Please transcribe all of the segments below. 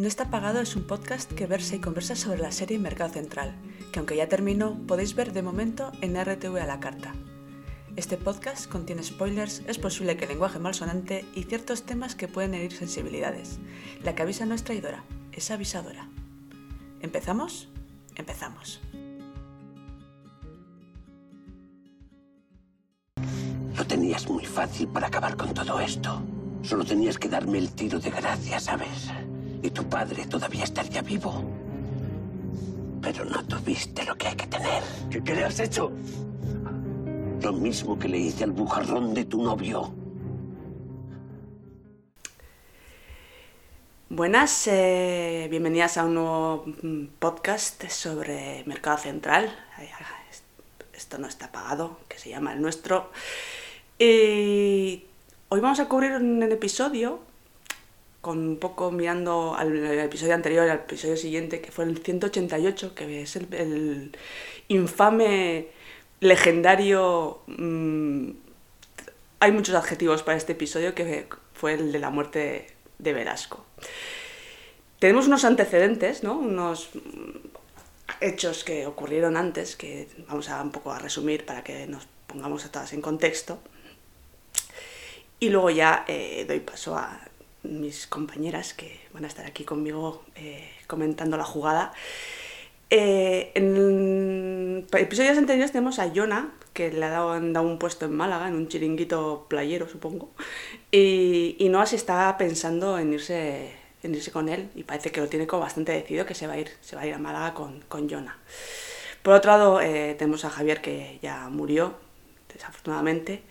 No está pagado es un podcast que versa y conversa sobre la serie Mercado Central, que aunque ya terminó, podéis ver de momento en RTV a la carta. Este podcast contiene spoilers, es posible que lenguaje malsonante y ciertos temas que pueden herir sensibilidades. La que avisa no es traidora, es avisadora. ¿Empezamos? Empezamos. Lo tenías muy fácil para acabar con todo esto. Solo tenías que darme el tiro de gracia, ¿sabes? Y tu padre todavía estaría vivo. Pero no tuviste lo que hay que tener. ¿Qué, qué le has hecho? Lo mismo que le hice al bujarrón de tu novio. Buenas, eh, bienvenidas a un nuevo mm, podcast sobre Mercado Central. Esto no está pagado, que se llama el nuestro. Y hoy vamos a cubrir un episodio con un poco mirando al episodio anterior, al episodio siguiente, que fue el 188, que es el, infame, legendario... mm, hay muchos adjetivos para este episodio, que fue el de la muerte de Velasco. Tenemos unos antecedentes, ¿no? Unos hechos que ocurrieron antes, que vamos a un poco a resumir para que nos pongamos a todas en contexto. Y luego ya eh, doy paso a mis compañeras que van a estar aquí conmigo eh, comentando la jugada. Eh, en episodios anteriores tenemos a Yona, que le ha dado, un puesto en Málaga, en un chiringuito playero, supongo, y, Noah se está pensando en irse, en irse con él, y parece que lo tiene como bastante decidido que se va a ir, se va a, ir a Málaga con, con Yona. Por otro lado, eh, tenemos a Javier, que ya murió, desafortunadamente,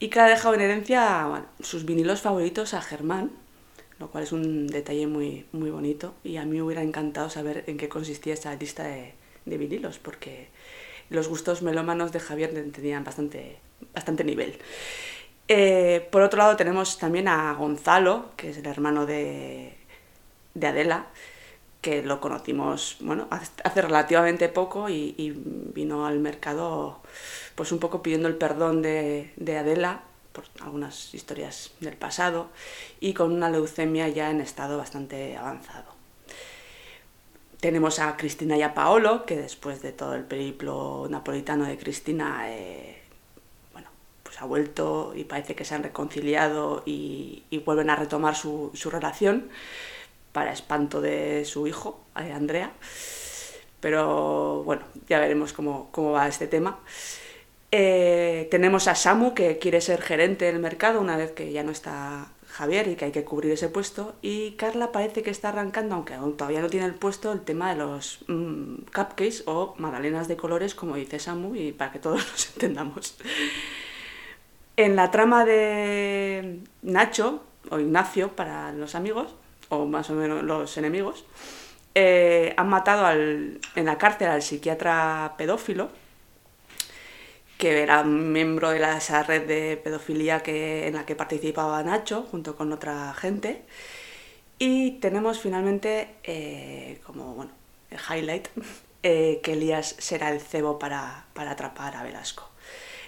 y que le ha dejado en herencia sus vinilos favoritos a Germán, lo cual es un detalle muy, muy bonito y a mí me hubiera encantado saber en qué consistía esa lista de, vinilos, porque los gustos melómanos de Javier tenían bastante, bastante nivel. Eh, por otro lado tenemos también a Gonzalo, que es el hermano de, de Adela, que lo conocimos bueno, hace relativamente poco y, y, vino al mercado pues un poco pidiendo el perdón de, de Adela por algunas historias del pasado y con una leucemia ya en estado bastante avanzado. Tenemos a Cristina y a Paolo, que después de todo el periplo napolitano de Cristina, eh, bueno, pues ha vuelto y parece que se han reconciliado y, y vuelven a retomar su, su, relación, para espanto de su hijo, eh, Andrea. Pero bueno, ya veremos cómo, cómo va este tema. Eh, tenemos a Samu, que quiere ser gerente del mercado una vez que ya no está Javier y que hay que cubrir ese puesto. Y Carla parece que está arrancando, aunque aún todavía no tiene el puesto, el tema de los mmm, cupcakes o magdalenas de colores, como dice Samu, y para que todos nos entendamos. En la trama de Nacho, o Ignacio para los amigos, o más o menos los enemigos, eh, han matado al, en la cárcel al psiquiatra pedófilo que era miembro de esa red de pedofilia que, en la que participaba Nacho junto con otra gente. Y tenemos finalmente eh, como bueno, el highlight eh, que Elías será el cebo para, para atrapar a Velasco.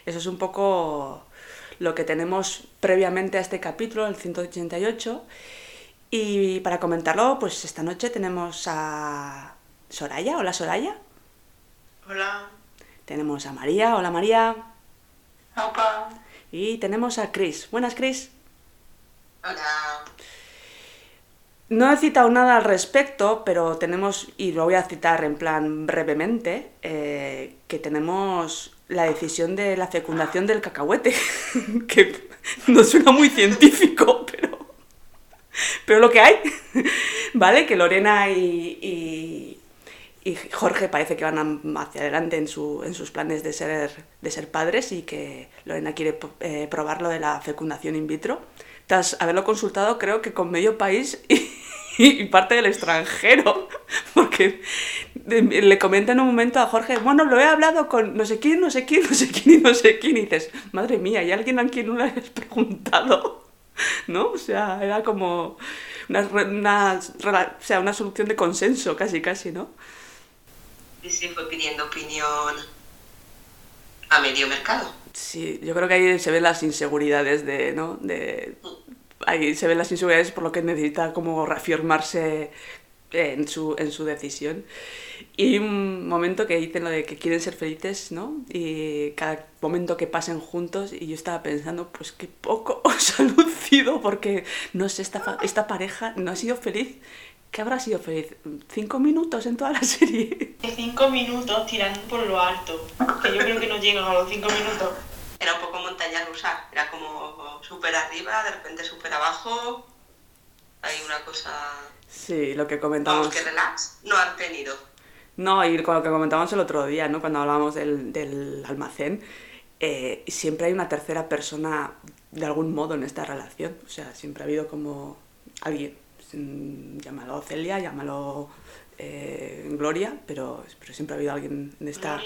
Eso es un poco lo que tenemos previamente a este capítulo, el 188. Y para comentarlo, pues esta noche tenemos a Soraya. Hola Soraya. Hola. Tenemos a María. Hola María. Opa. Y tenemos a Chris. Buenas, Chris. Hola. No he citado nada al respecto, pero tenemos, y lo voy a citar en plan brevemente, eh, que tenemos la decisión de la fecundación del cacahuete, que no suena muy científico, pero, pero lo que hay, ¿vale? Que Lorena y, y, y Jorge parece que van hacia adelante en, su, en sus planes de ser, de ser padres y que Lorena quiere eh, probar lo de la fecundación in vitro. Tras haberlo consultado, creo que con medio país y, y parte del extranjero, porque le comenta en un momento a Jorge, bueno, lo he hablado con no sé quién, no sé quién, no sé quién y no sé quién, y dices, madre mía, ¿hay alguien a quien no le has preguntado? ¿No? O sea, era como una, una, o sea, una solución de consenso, casi, casi, ¿no? Y sí fue pidiendo opinión a medio mercado. Sí, yo creo que ahí se ven las inseguridades de, ¿no? De, ahí se ven las inseguridades por lo que necesita como reafirmarse en su, en su decisión. Y un momento que dicen lo de que quieren ser felices, ¿no? Y cada momento que pasen juntos, y yo estaba pensando, pues qué poco os ha lucido, porque no sé, esta, esta pareja no ha sido feliz. ¿Qué habrá sido feliz? ¿Cinco minutos en toda la serie? Cinco minutos tirando por lo alto, que yo creo que no llegan a los cinco minutos. Era un poco montaña rusa, era como súper arriba, de repente súper abajo. Hay una cosa Sí, lo que comentamos. Vamos, que relax no han tenido. No, y con lo que comentábamos el otro día, ¿no? Cuando hablábamos del, del almacén, eh, siempre hay una tercera persona de algún modo en esta relación. O sea, siempre ha habido como alguien, llámalo Celia, llámalo eh, Gloria, pero, pero siempre ha habido alguien en esta,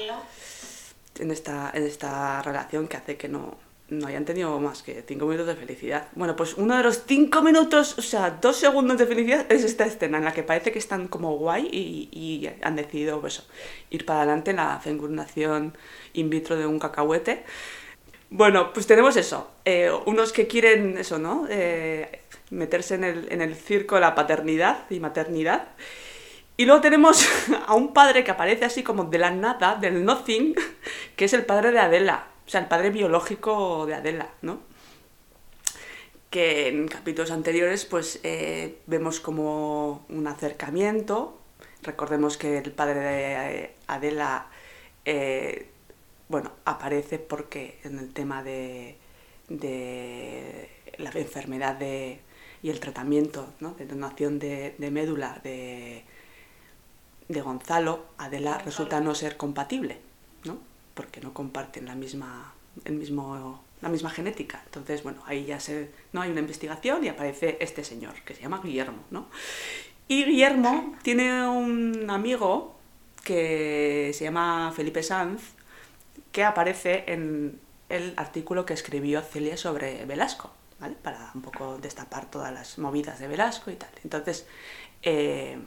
en esta, en esta relación que hace que no, no hayan tenido más que cinco minutos de felicidad. Bueno, pues uno de los cinco minutos, o sea, dos segundos de felicidad es esta escena en la que parece que están como guay y, han decidido pues, ir para adelante en la fecundación in vitro de un cacahuete. Bueno, pues tenemos eso. Eh, unos que quieren eso, ¿no? Eh, meterse en el, en el circo de la paternidad y maternidad. Y luego tenemos a un padre que aparece así como de la nada, del nothing, que es el padre de Adela o sea, el padre biológico de Adela, ¿no? Que en capítulos anteriores, pues eh, vemos como un acercamiento. Recordemos que el padre de eh, Adela, eh, bueno, aparece porque en el tema de, la enfermedad de, y el tratamiento ¿no? de donación de, médula de, de Gonzalo, Adela resulta no ser compatible, ¿no? porque no comparten la misma, el mismo, la misma genética. Entonces, bueno, ahí ya se, ¿no? hay una investigación y aparece este señor, que se llama Guillermo. ¿no? Y Guillermo tiene un amigo que se llama Felipe Sanz, que aparece en el artículo que escribió Celia sobre Velasco, ¿vale? Para un poco destapar todas las movidas de Velasco y tal. Entonces, eh,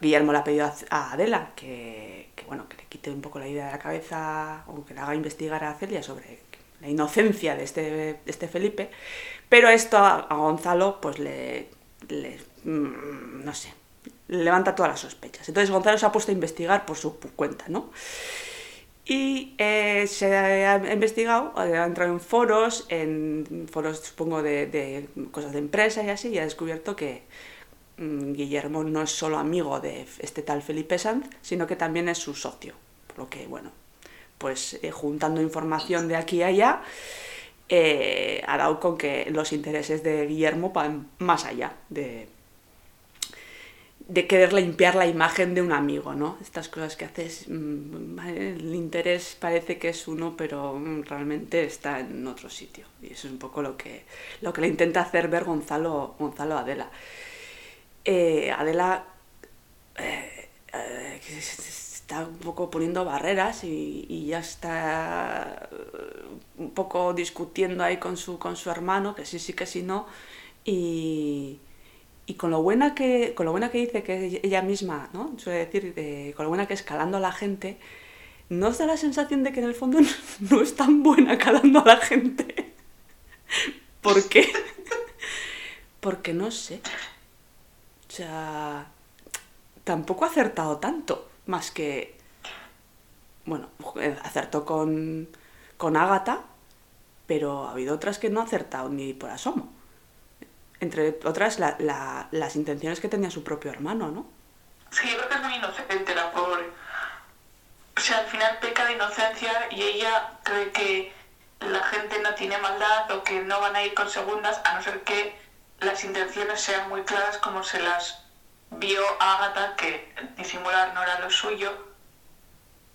Guillermo le ha pedido a Adela que, bueno, que le quite un poco la idea de la cabeza o que le haga investigar a Celia sobre la inocencia de este, este Felipe, pero esto a, Gonzalo pues le, mm, no sé, levanta todas las sospechas. Entonces Gonzalo se ha puesto a investigar por su cuenta, ¿no? Y eh, se ha investigado, ha entrado en foros, en foros supongo de, de cosas de empresa y así, y ha descubierto que, Mm, Guillermo no es solo amigo de este tal Felipe Sanz, sino que también es su socio. Por lo que, bueno, pues eh, juntando información de aquí a allá, eh, ha dado con que los intereses de Guillermo van más allá de, de querer limpiar la imagen de un amigo, ¿no? Estas cosas que haces, mm, el interés parece que es uno, pero mm, realmente está en otro sitio. Y eso es un poco lo que, lo que le intenta hacer ver Gonzalo, Gonzalo Adela. Eh, Adela eh, eh, está un poco poniendo barreras y, ya está un poco discutiendo ahí con su, con su hermano, que sí, sí, que sí, no. Y, con lo buena que con lo buena que dice que ella misma, ¿no? Suele decir, con lo buena que es calando a la gente, ¿no os da la sensación de que en el fondo no es tan buena calando a la gente? ¿Por qué? Porque no sé. O sea, tampoco ha acertado tanto, más que, bueno, acertó con, con Ágata, pero ha habido otras que no ha acertado ni por asomo. Entre otras, las intenciones que tenía su propio hermano, ¿no? Sí, yo creo que es muy inocente la pobre. O sea, al final peca de inocencia y ella cree que la gente no tiene maldad o que no van a ir con segundas, a no ser que las intenciones sean muy claras como se las vio a Agatha que disimular no era lo suyo,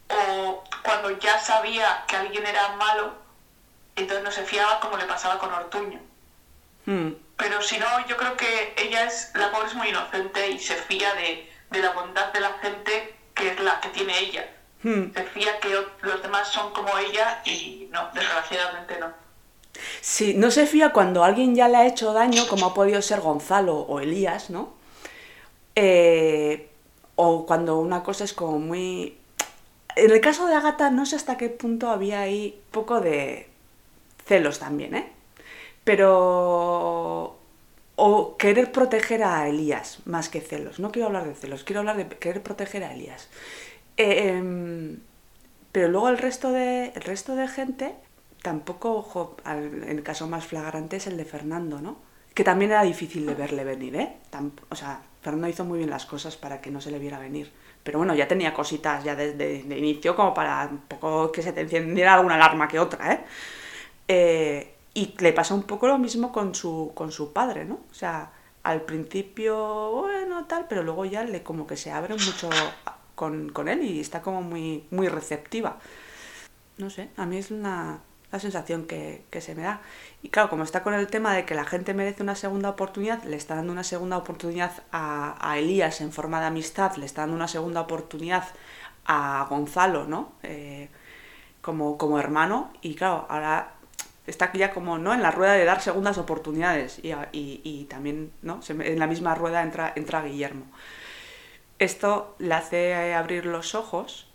o cuando ya sabía que alguien era malo, entonces no se fiaba como le pasaba con Ortuño. Hmm. Pero si no, yo creo que ella es, la pobre es muy inocente y se fía de, la bondad de la gente que es la que tiene ella. Hmm. Se fía que los demás son como ella y no, desgraciadamente no. Sí, no se fía cuando alguien ya le ha hecho daño, como ha podido ser Gonzalo o Elías, ¿no? Eh, o cuando una cosa es como muy... En el caso de Agatha no sé hasta qué punto había ahí poco de celos también, ¿eh? Pero o querer proteger a Elías más que celos. No quiero hablar de celos, quiero hablar de querer proteger a Elías. Em, pero luego el resto de, el resto de gente, tampoco, ojo, el caso más flagrante es el de Fernando, ¿no? Que también era difícil de verle venir, ¿eh? o sea, Fernando hizo muy bien las cosas para que no se le viera venir. Pero bueno, ya tenía cositas ya desde de inicio como para un poco que se te encendiera alguna alarma que otra, ¿eh? eh y le pasa un poco lo mismo con su, con su padre, ¿no? O sea, al principio, bueno, tal, pero luego ya le como que se abre mucho con, él y está como muy, muy receptiva. No sé, a mí es una, la sensación que, se me da. Y claro, como está con el tema de que la gente merece una segunda oportunidad, le está dando una segunda oportunidad a, Elías en forma de amistad, le está dando una segunda oportunidad a Gonzalo, ¿no? Eh, como, como hermano. Y claro, ahora está ya como ¿no? en la rueda de dar segundas oportunidades y, y, también ¿no? en la misma rueda entra, entra Guillermo. Esto le hace abrir los ojos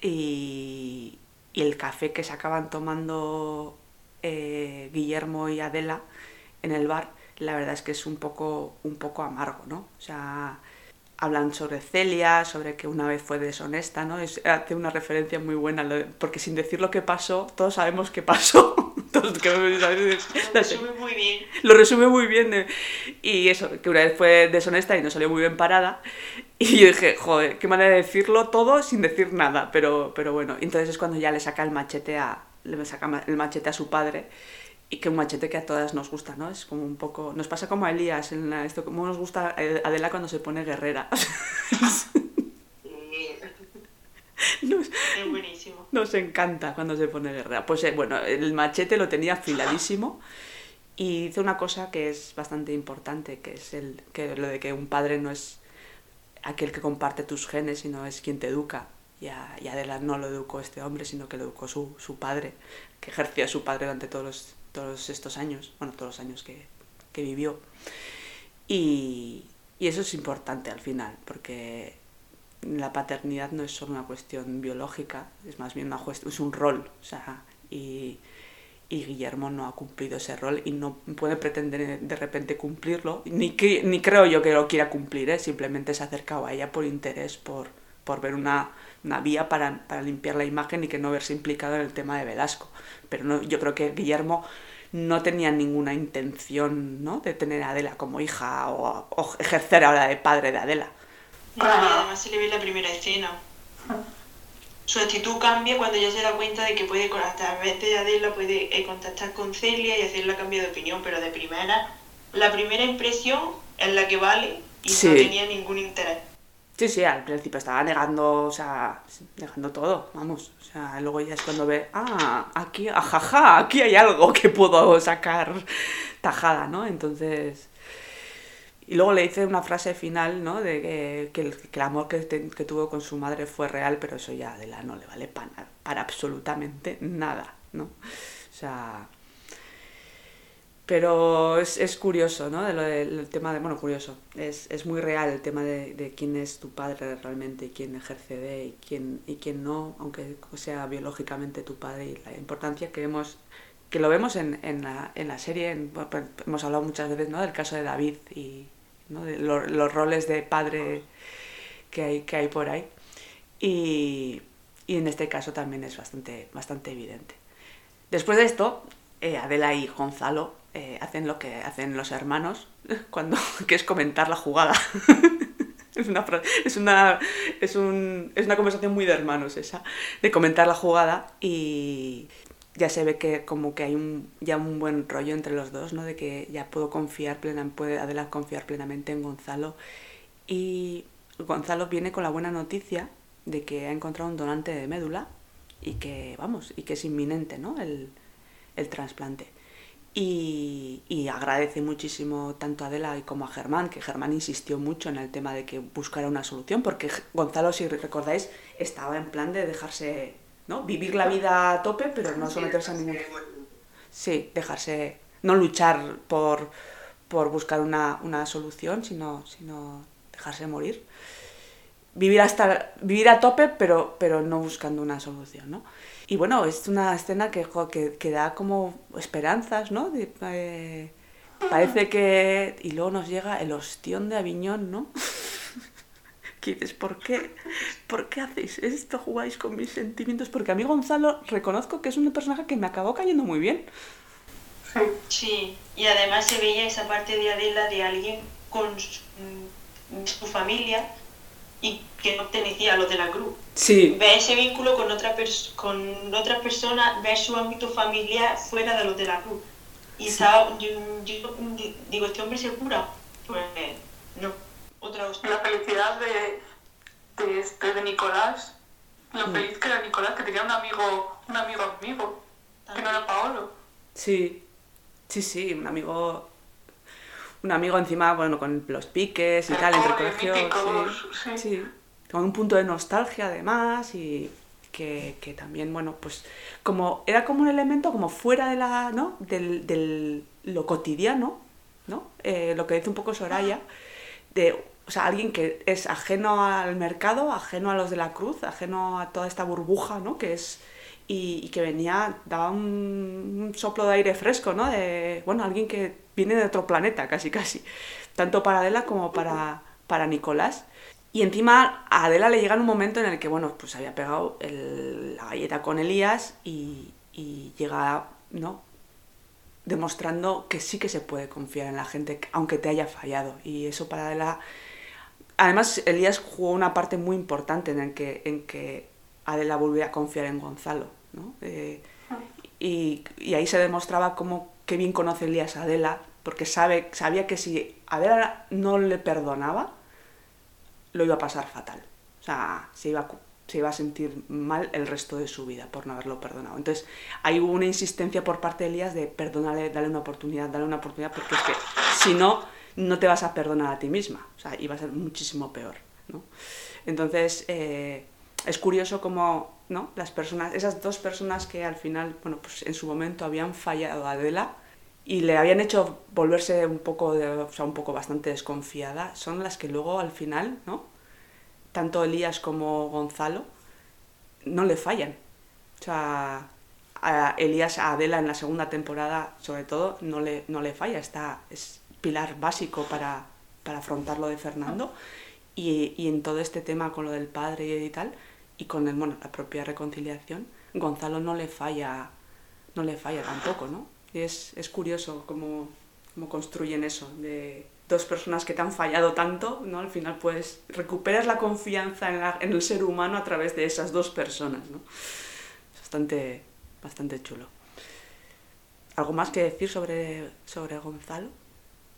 y, el café que se acaban tomando eh, Guillermo y Adela en el bar, la verdad es que es un poco, un poco amargo, ¿no? O sea, hablan sobre Celia, sobre que una vez fue deshonesta, ¿no? Hace una referencia muy buena, porque sin decir lo que pasó, todos sabemos qué pasó. que, lo resume muy bien. Lo resume muy bien. Eh. Y eso, que una vez fue deshonesta y no salió muy bien parada. Y yo dije, joder, qué manera de decirlo todo sin decir nada. Pero, pero bueno, entonces es cuando ya le saca el machete a, le saca el machete a su padre y que un machete que a todas nos gusta, ¿no? Es como un poco... Nos pasa como a Elías en esto, como nos gusta Adela cuando se pone guerrera. Nos, es buenísimo. Nos encanta cuando se pone guerrera. Pues eh, bueno, el machete lo tenía afiladísimo y hizo una cosa que es bastante importante, que es el que lo de que un padre no es aquel que comparte tus genes, sino es quien te educa. Y, a, y Adela no lo educó este hombre, sino que lo educó su, su padre, que ejerció a su padre durante todos los todos estos años, bueno, todos los años que, que vivió. Y, y, eso es importante al final, porque la paternidad no es solo una cuestión biológica, es más bien una es un rol, o sea, y, Guillermo no ha cumplido ese rol y no puede pretender de repente cumplirlo, ni, creo yo que lo quiera cumplir, ¿eh? simplemente se ha acercado a ella por interés, por, ver una, vía para, limpiar la imagen y que no verse implicado en el tema de Velasco. Pero no, yo creo que Guillermo no tenía ninguna intención ¿no? de tener a Adela como hija o, ejercer ahora de padre de Adela. Y además se le ve en la primera escena. Su actitud cambia cuando ya se da cuenta de que puede, a través de puede eh, contactar con Celia y hacerle cambio de opinión, pero de primera, la primera impresión es la que vale y no tenía ningún interés. Sí, sí, al principio estaba negando, o sea, negando todo, vamos. O sea, luego ya es cuando ve, ah, aquí, ajaja, aquí hay algo que puedo sacar tajada, ¿no? Entonces... Y luego le dice una frase final, ¿no? De que, el, amor que, que, tuvo con su madre fue real, pero eso ya de la no le vale para, para absolutamente nada, ¿no? O sea, pero es, es curioso, ¿no? De lo del tema de, bueno, curioso, es, es muy real el tema de, de, quién es tu padre realmente y quién ejerce de y quién, y quién no, aunque sea biológicamente tu padre y la importancia que vemos, que lo vemos en, en, la, en la serie, pues, hemos hablado muchas veces, ¿no? Del caso de David y los roles de padre que hay, que hay por ahí. Y, y en este caso también es bastante, bastante evidente. Después de esto, eh, Adela y Gonzalo eh, hacen lo que hacen los hermanos, cuando, que es comentar la jugada. es, una, es, una, es, un, es una conversación muy de hermanos esa, de comentar la jugada y ya se ve que como que hay un, ya un buen rollo entre los dos, ¿no? De que ya puedo confiar plenamente, puede Adela confiar plenamente en Gonzalo y Gonzalo viene con la buena noticia de que ha encontrado un donante de médula y que, vamos, y que es inminente, ¿no? El, el trasplante. Y, agradece muchísimo tanto a Adela como a Germán, que Germán insistió mucho en el tema de que buscara una solución, porque Gonzalo, si recordáis, estaba en plan de dejarse, ¿no? Vivir la vida a tope, pero no someterse a ningún... Sí, dejarse, no luchar por, por buscar una, una solución, sino, sino dejarse morir. Vivir, hasta, vivir a tope, pero, pero no buscando una solución, ¿no? Y bueno, es una escena que, que, da como esperanzas, ¿no? De, eh, Parece que... Y luego nos llega el ostión de Aviñón, ¿no? que dices, ¿por qué? ¿Por qué hacéis esto? ¿Jugáis con mis sentimientos? Porque a mí Gonzalo reconozco que es un personaje que me acabó cayendo muy bien. Sí. Y además se veía esa parte de Adela de alguien con su, mm, su familia y que no pertenecía a los de la cruz. Sí, Ve ese vínculo con otra, con otra persona, ve su ámbito familiar fuera de los de la cruz. Y estaba- yo, yo di- digo, ¿este hombre se cura? Pues no. Otra hostia. La felicidad de, de, este, de Nicolás, lo Mm. feliz que era Nicolás, que tenía un amigo, un amigo amigo, que no era Paolo. sí, sí, sí, un amigo... Un amigo encima, bueno, con los piques y El tal, entre cole, colegios. míticos, sí, sí. sí. Con un punto de nostalgia además y que, que también, bueno, pues como era como un elemento como fuera de la, ¿no? Del, del lo cotidiano, ¿no? Eh, lo que dice un poco Soraya, de, o sea, alguien que es ajeno al mercado, ajeno a los de la cruz, ajeno a toda esta burbuja, ¿no? Que es y, que venía, daba un, un soplo de aire fresco, ¿no? De, bueno, alguien que viene de otro planeta, casi, casi. Tanto para Adela como para, para Nicolás. Y encima a Adela le llega en un momento en el que, bueno, pues había pegado el- la galleta con Elías y, y llega, ¿no? Demostrando que sí que se puede confiar en la gente, aunque te haya fallado. Y eso para Adela... Además, Elías jugó una parte muy importante en el que, en que Adela volvió a confiar en Gonzalo, ¿no? Eh, y, y ahí se demostraba cómo qué bien conoce Elías a Adela, porque sabe, sabía que si Adela no le perdonaba, lo iba a pasar fatal. O sea, se iba, a se iba a sentir mal el resto de su vida por no haberlo perdonado. Entonces, ahí hubo una insistencia por parte de Elías de perdónale, dale una oportunidad, dale una oportunidad, porque es que si no, no te vas a perdonar a ti misma. O sea, iba a ser muchísimo peor. ¿no? Entonces, eh, es curioso cómo ¿no? las personas, esas dos personas que al final, bueno, pues en su momento habían fallado a Adela y le habían hecho volverse un poco, de, o sea, un poco bastante desconfiada, son las que luego al final, ¿no? Tanto Elías como Gonzalo no le fallan. O sea, a Elías, a Adela en la segunda temporada, sobre todo, no le, no le falla. Está, es pilar básico para, para afrontar lo de Fernando. Y, y en todo este tema con lo del padre y tal, y con el, bueno, la propia reconciliación, Gonzalo no le falla, no le falla tampoco, ¿no? Es, es curioso cómo, cómo construyen eso, de dos personas que te han fallado tanto, ¿no? Al final pues recuperas la confianza en, la- en el ser humano a través de esas dos personas, ¿no? Bastante, bastante chulo. ¿Algo más que decir sobre, sobre Gonzalo?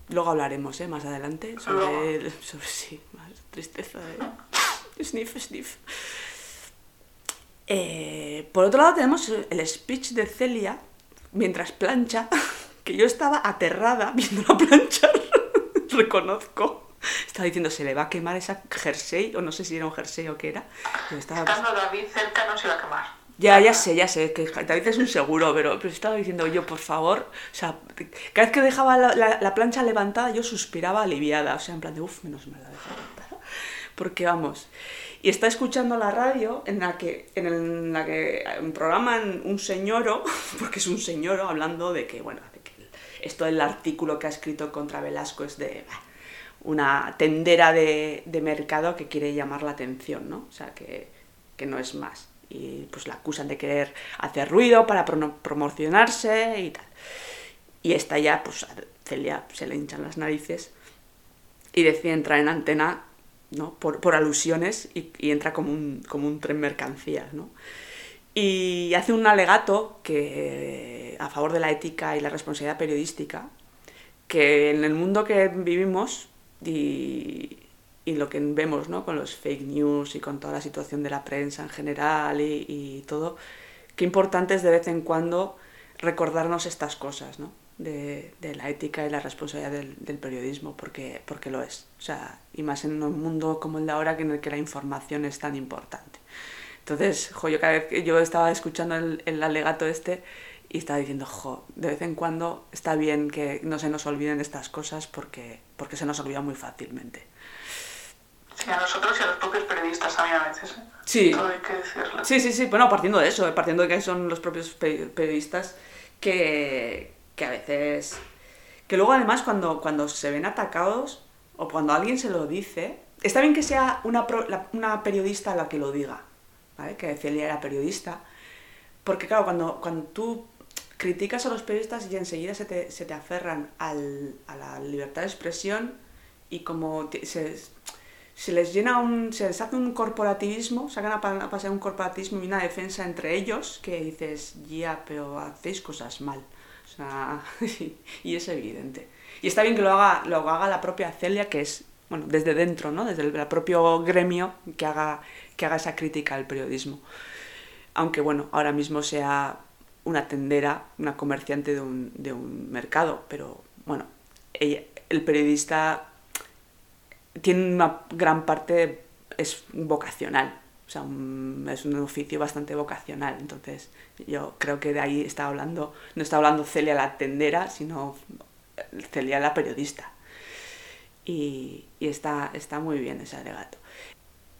Luego hablaremos, ¿eh? Más adelante, sobre, el- sobre sí, más tristeza de... Sniff, sniff. Eh, por otro lado tenemos el speech de Celia mientras plancha, que yo estaba aterrada viéndola planchar, reconozco. Estaba diciendo, se le va a quemar esa jersey, o no sé si era un jersey o qué era. Estaba, Estando David cerca no se iba a quemar. ya, ya sé, ya sé, que David es un seguro, pero, pero estaba diciendo yo, por favor, o sea, cada vez que dejaba la, la- la plancha levantada yo suspiraba aliviada, o sea, en plan de, uff, menos mal la dejo levantada. Porque vamos, y está escuchando la radio en la que, en, el- en la que programan un señoro, porque es un señoro, hablando de que, bueno, de que esto del artículo que ha escrito contra Velasco es de una tendera de, mercado que quiere llamar la atención, ¿no? O sea, que, que no es más. Y pues la acusan de querer hacer ruido para promocionarse y tal. Y esta ya, pues a Celia se le hinchan las narices y decide entrar en antena ¿no? por, por alusiones y, y entra como un, como un tren mercancías. ¿no? Y hace un alegato que, a favor de la ética y la responsabilidad periodística, que en el mundo que vivimos y, lo que vemos ¿no? con los fake news y con toda la situación de la prensa en general y, todo, qué importante es de vez en cuando recordarnos estas cosas, ¿no? De, la ética y la responsabilidad del, del periodismo, porque, porque lo es. O sea, y más en un mundo como el de ahora, que en el que la información es tan importante. Entonces, jo, yo cada vez que yo estaba escuchando el, el alegato este y estaba diciendo, jo, de vez en cuando está bien que no se nos olviden estas cosas porque, porque se nos olvida muy fácilmente. Sí, a nosotros y a los propios periodistas también a veces. ¿eh? Sí. Todo hay que decirlo. Sí, sí, sí, bueno, partiendo de eso, eh, partiendo de que son los propios pe- periodistas que, que a veces Que luego además cuando, cuando se ven atacados o cuando alguien se lo dice, está bien que sea una, pro- la- una periodista la que lo diga, ¿vale? Que Celia era periodista, porque claro, cuando, cuando tú criticas a los periodistas y enseguida se te, se te aferran al- a la libertad de expresión y como se, se les llena un, se les hace un corporativismo, sacan a, pa- a pasear un corporativismo y una defensa entre ellos que dices, ya, pero hacéis cosas mal. O sea, y es evidente. Y está bien que lo haga, lo haga la propia Celia, que es, bueno, desde dentro, ¿no? Desde el, el propio gremio, que haga, que haga esa crítica al periodismo. Aunque, bueno, ahora mismo sea una tendera, una comerciante de un, de un mercado, pero, bueno, el periodista tiene una gran parte, es vocacional, o sea, es un oficio bastante vocacional, entonces yo creo que de ahí está hablando, no está hablando Celia la tendera, sino Celia la periodista. Y, y está, está muy bien ese alegato.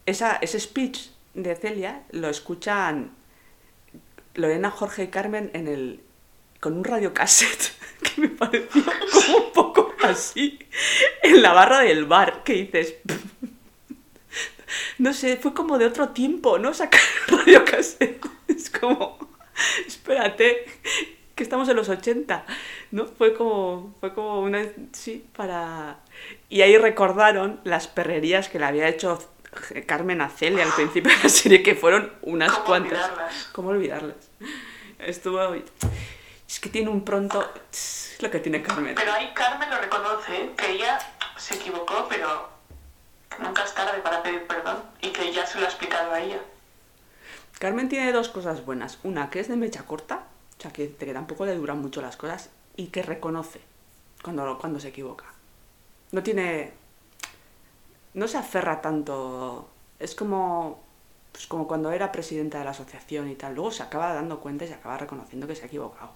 Esa, ese speech de Celia lo escuchan Lorena, Jorge y Carmen en el, con un radiocassette que me pareció como un poco así en la barra del bar, que dices, no sé, fue como de otro tiempo, ¿no? Sacar el radiocassette. Es como, espérate, que estamos en los 80, ¿no? Fue como, fue como una, sí, para... Y ahí recordaron las perrerías que le había hecho Carmen a Celia al principio de la serie, que fueron unas ¿Cómo cuantas. olvidarlas? ¿Cómo olvidarlas? Estuvo... Es que tiene un pronto... Es lo que tiene Carmen. Pero ahí Carmen lo reconoce, ¿eh? que ella se equivocó, pero que nunca es tarde para pedir perdón y que ya se lo ha explicado a ella. Carmen tiene dos cosas buenas. Una, que es de mecha corta, o sea, que, que tampoco le duran mucho las cosas, y que reconoce cuando, cuando se equivoca. No tiene... No se aferra tanto... Es como... Pues como cuando era presidenta de la asociación y tal. Luego se acaba dando cuenta y se acaba reconociendo que se ha equivocado.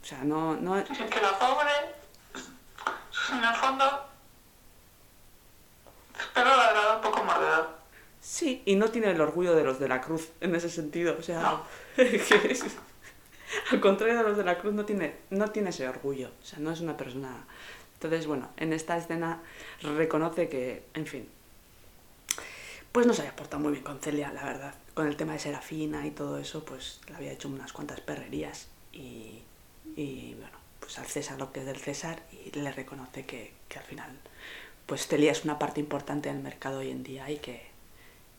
O sea, no... no Es que la pobre, en el fondo, espero la verdad un poco mordedor. Sí, y no tiene el orgullo de los de la cruz en ese sentido. O sea, No. que es- al contrario de los de la cruz, no tiene, no tiene ese orgullo. O sea, no es una persona. Entonces, bueno, en esta escena reconoce que, en fin, pues no se había portado muy bien con Celia, la verdad. Con el tema de Serafina y todo eso, pues le había hecho unas cuantas perrerías y, bueno, pues al César lo que es del César y le reconoce que, que al final, pues Celia es una parte importante del mercado hoy en día y que,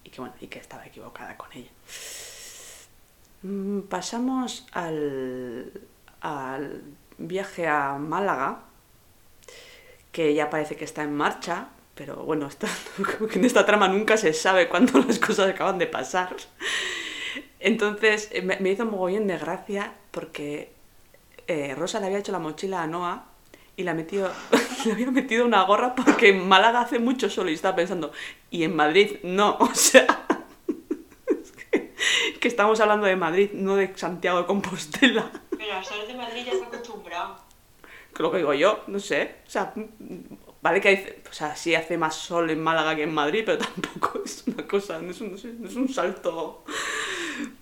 y que bueno, y que estaba equivocada con ella. Mm, Pasamos al, al viaje a Málaga, que ya parece que está en marcha, pero bueno, está, en esta trama nunca se sabe cuándo las cosas acaban de pasar. Entonces eh, me, me hizo un mogollón de gracia porque eh, Rosa le había hecho la mochila a Noah y metido, le había metido una gorra porque en Málaga hace mucho sol y estaba pensando, y en Madrid no, o sea, es que, que estamos hablando de Madrid, no de Santiago de Compostela. Pero al sol de Madrid ya está acostumbrado. Lo que digo yo, no sé. O sea, vale que hay, o sea, sí hace más sol en Málaga que en Madrid, pero tampoco es una cosa, no es un, no es un salto.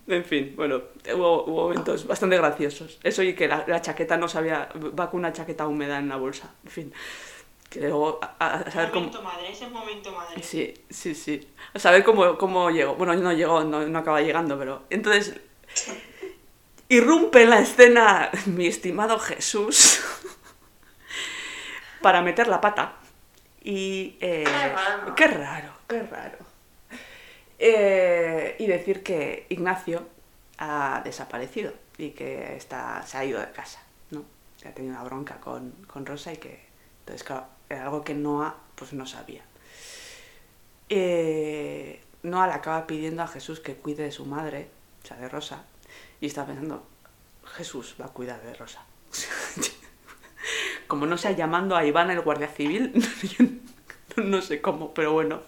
En fin, bueno, hubo, hubo momentos bastante graciosos. Eso y que la, la chaqueta no sabía, va con una chaqueta húmeda en la bolsa. En fin, que luego a, a- a saber cómo... momento madre, ese es momento madre. Sí, sí, sí. A saber cómo, cómo llegó. Bueno, no llegó, no, no acaba llegando, pero. Entonces. Irrumpe en la escena mi estimado Jesús. para meter la pata. Y. eh, Qué raro. Qué raro. Eh, y decir que Ignacio ha desaparecido y que está, se ha ido de casa, ¿no? Que ha tenido una bronca con, con Rosa y que. Entonces, claro, era algo que Noah pues no sabía. Eh, Noah le acaba pidiendo a Jesús que cuide de su madre, o sea, de Rosa, y está pensando, Jesús va a cuidar de Rosa. Como no sea llamando a Iván el guardia civil, no sé cómo, pero bueno.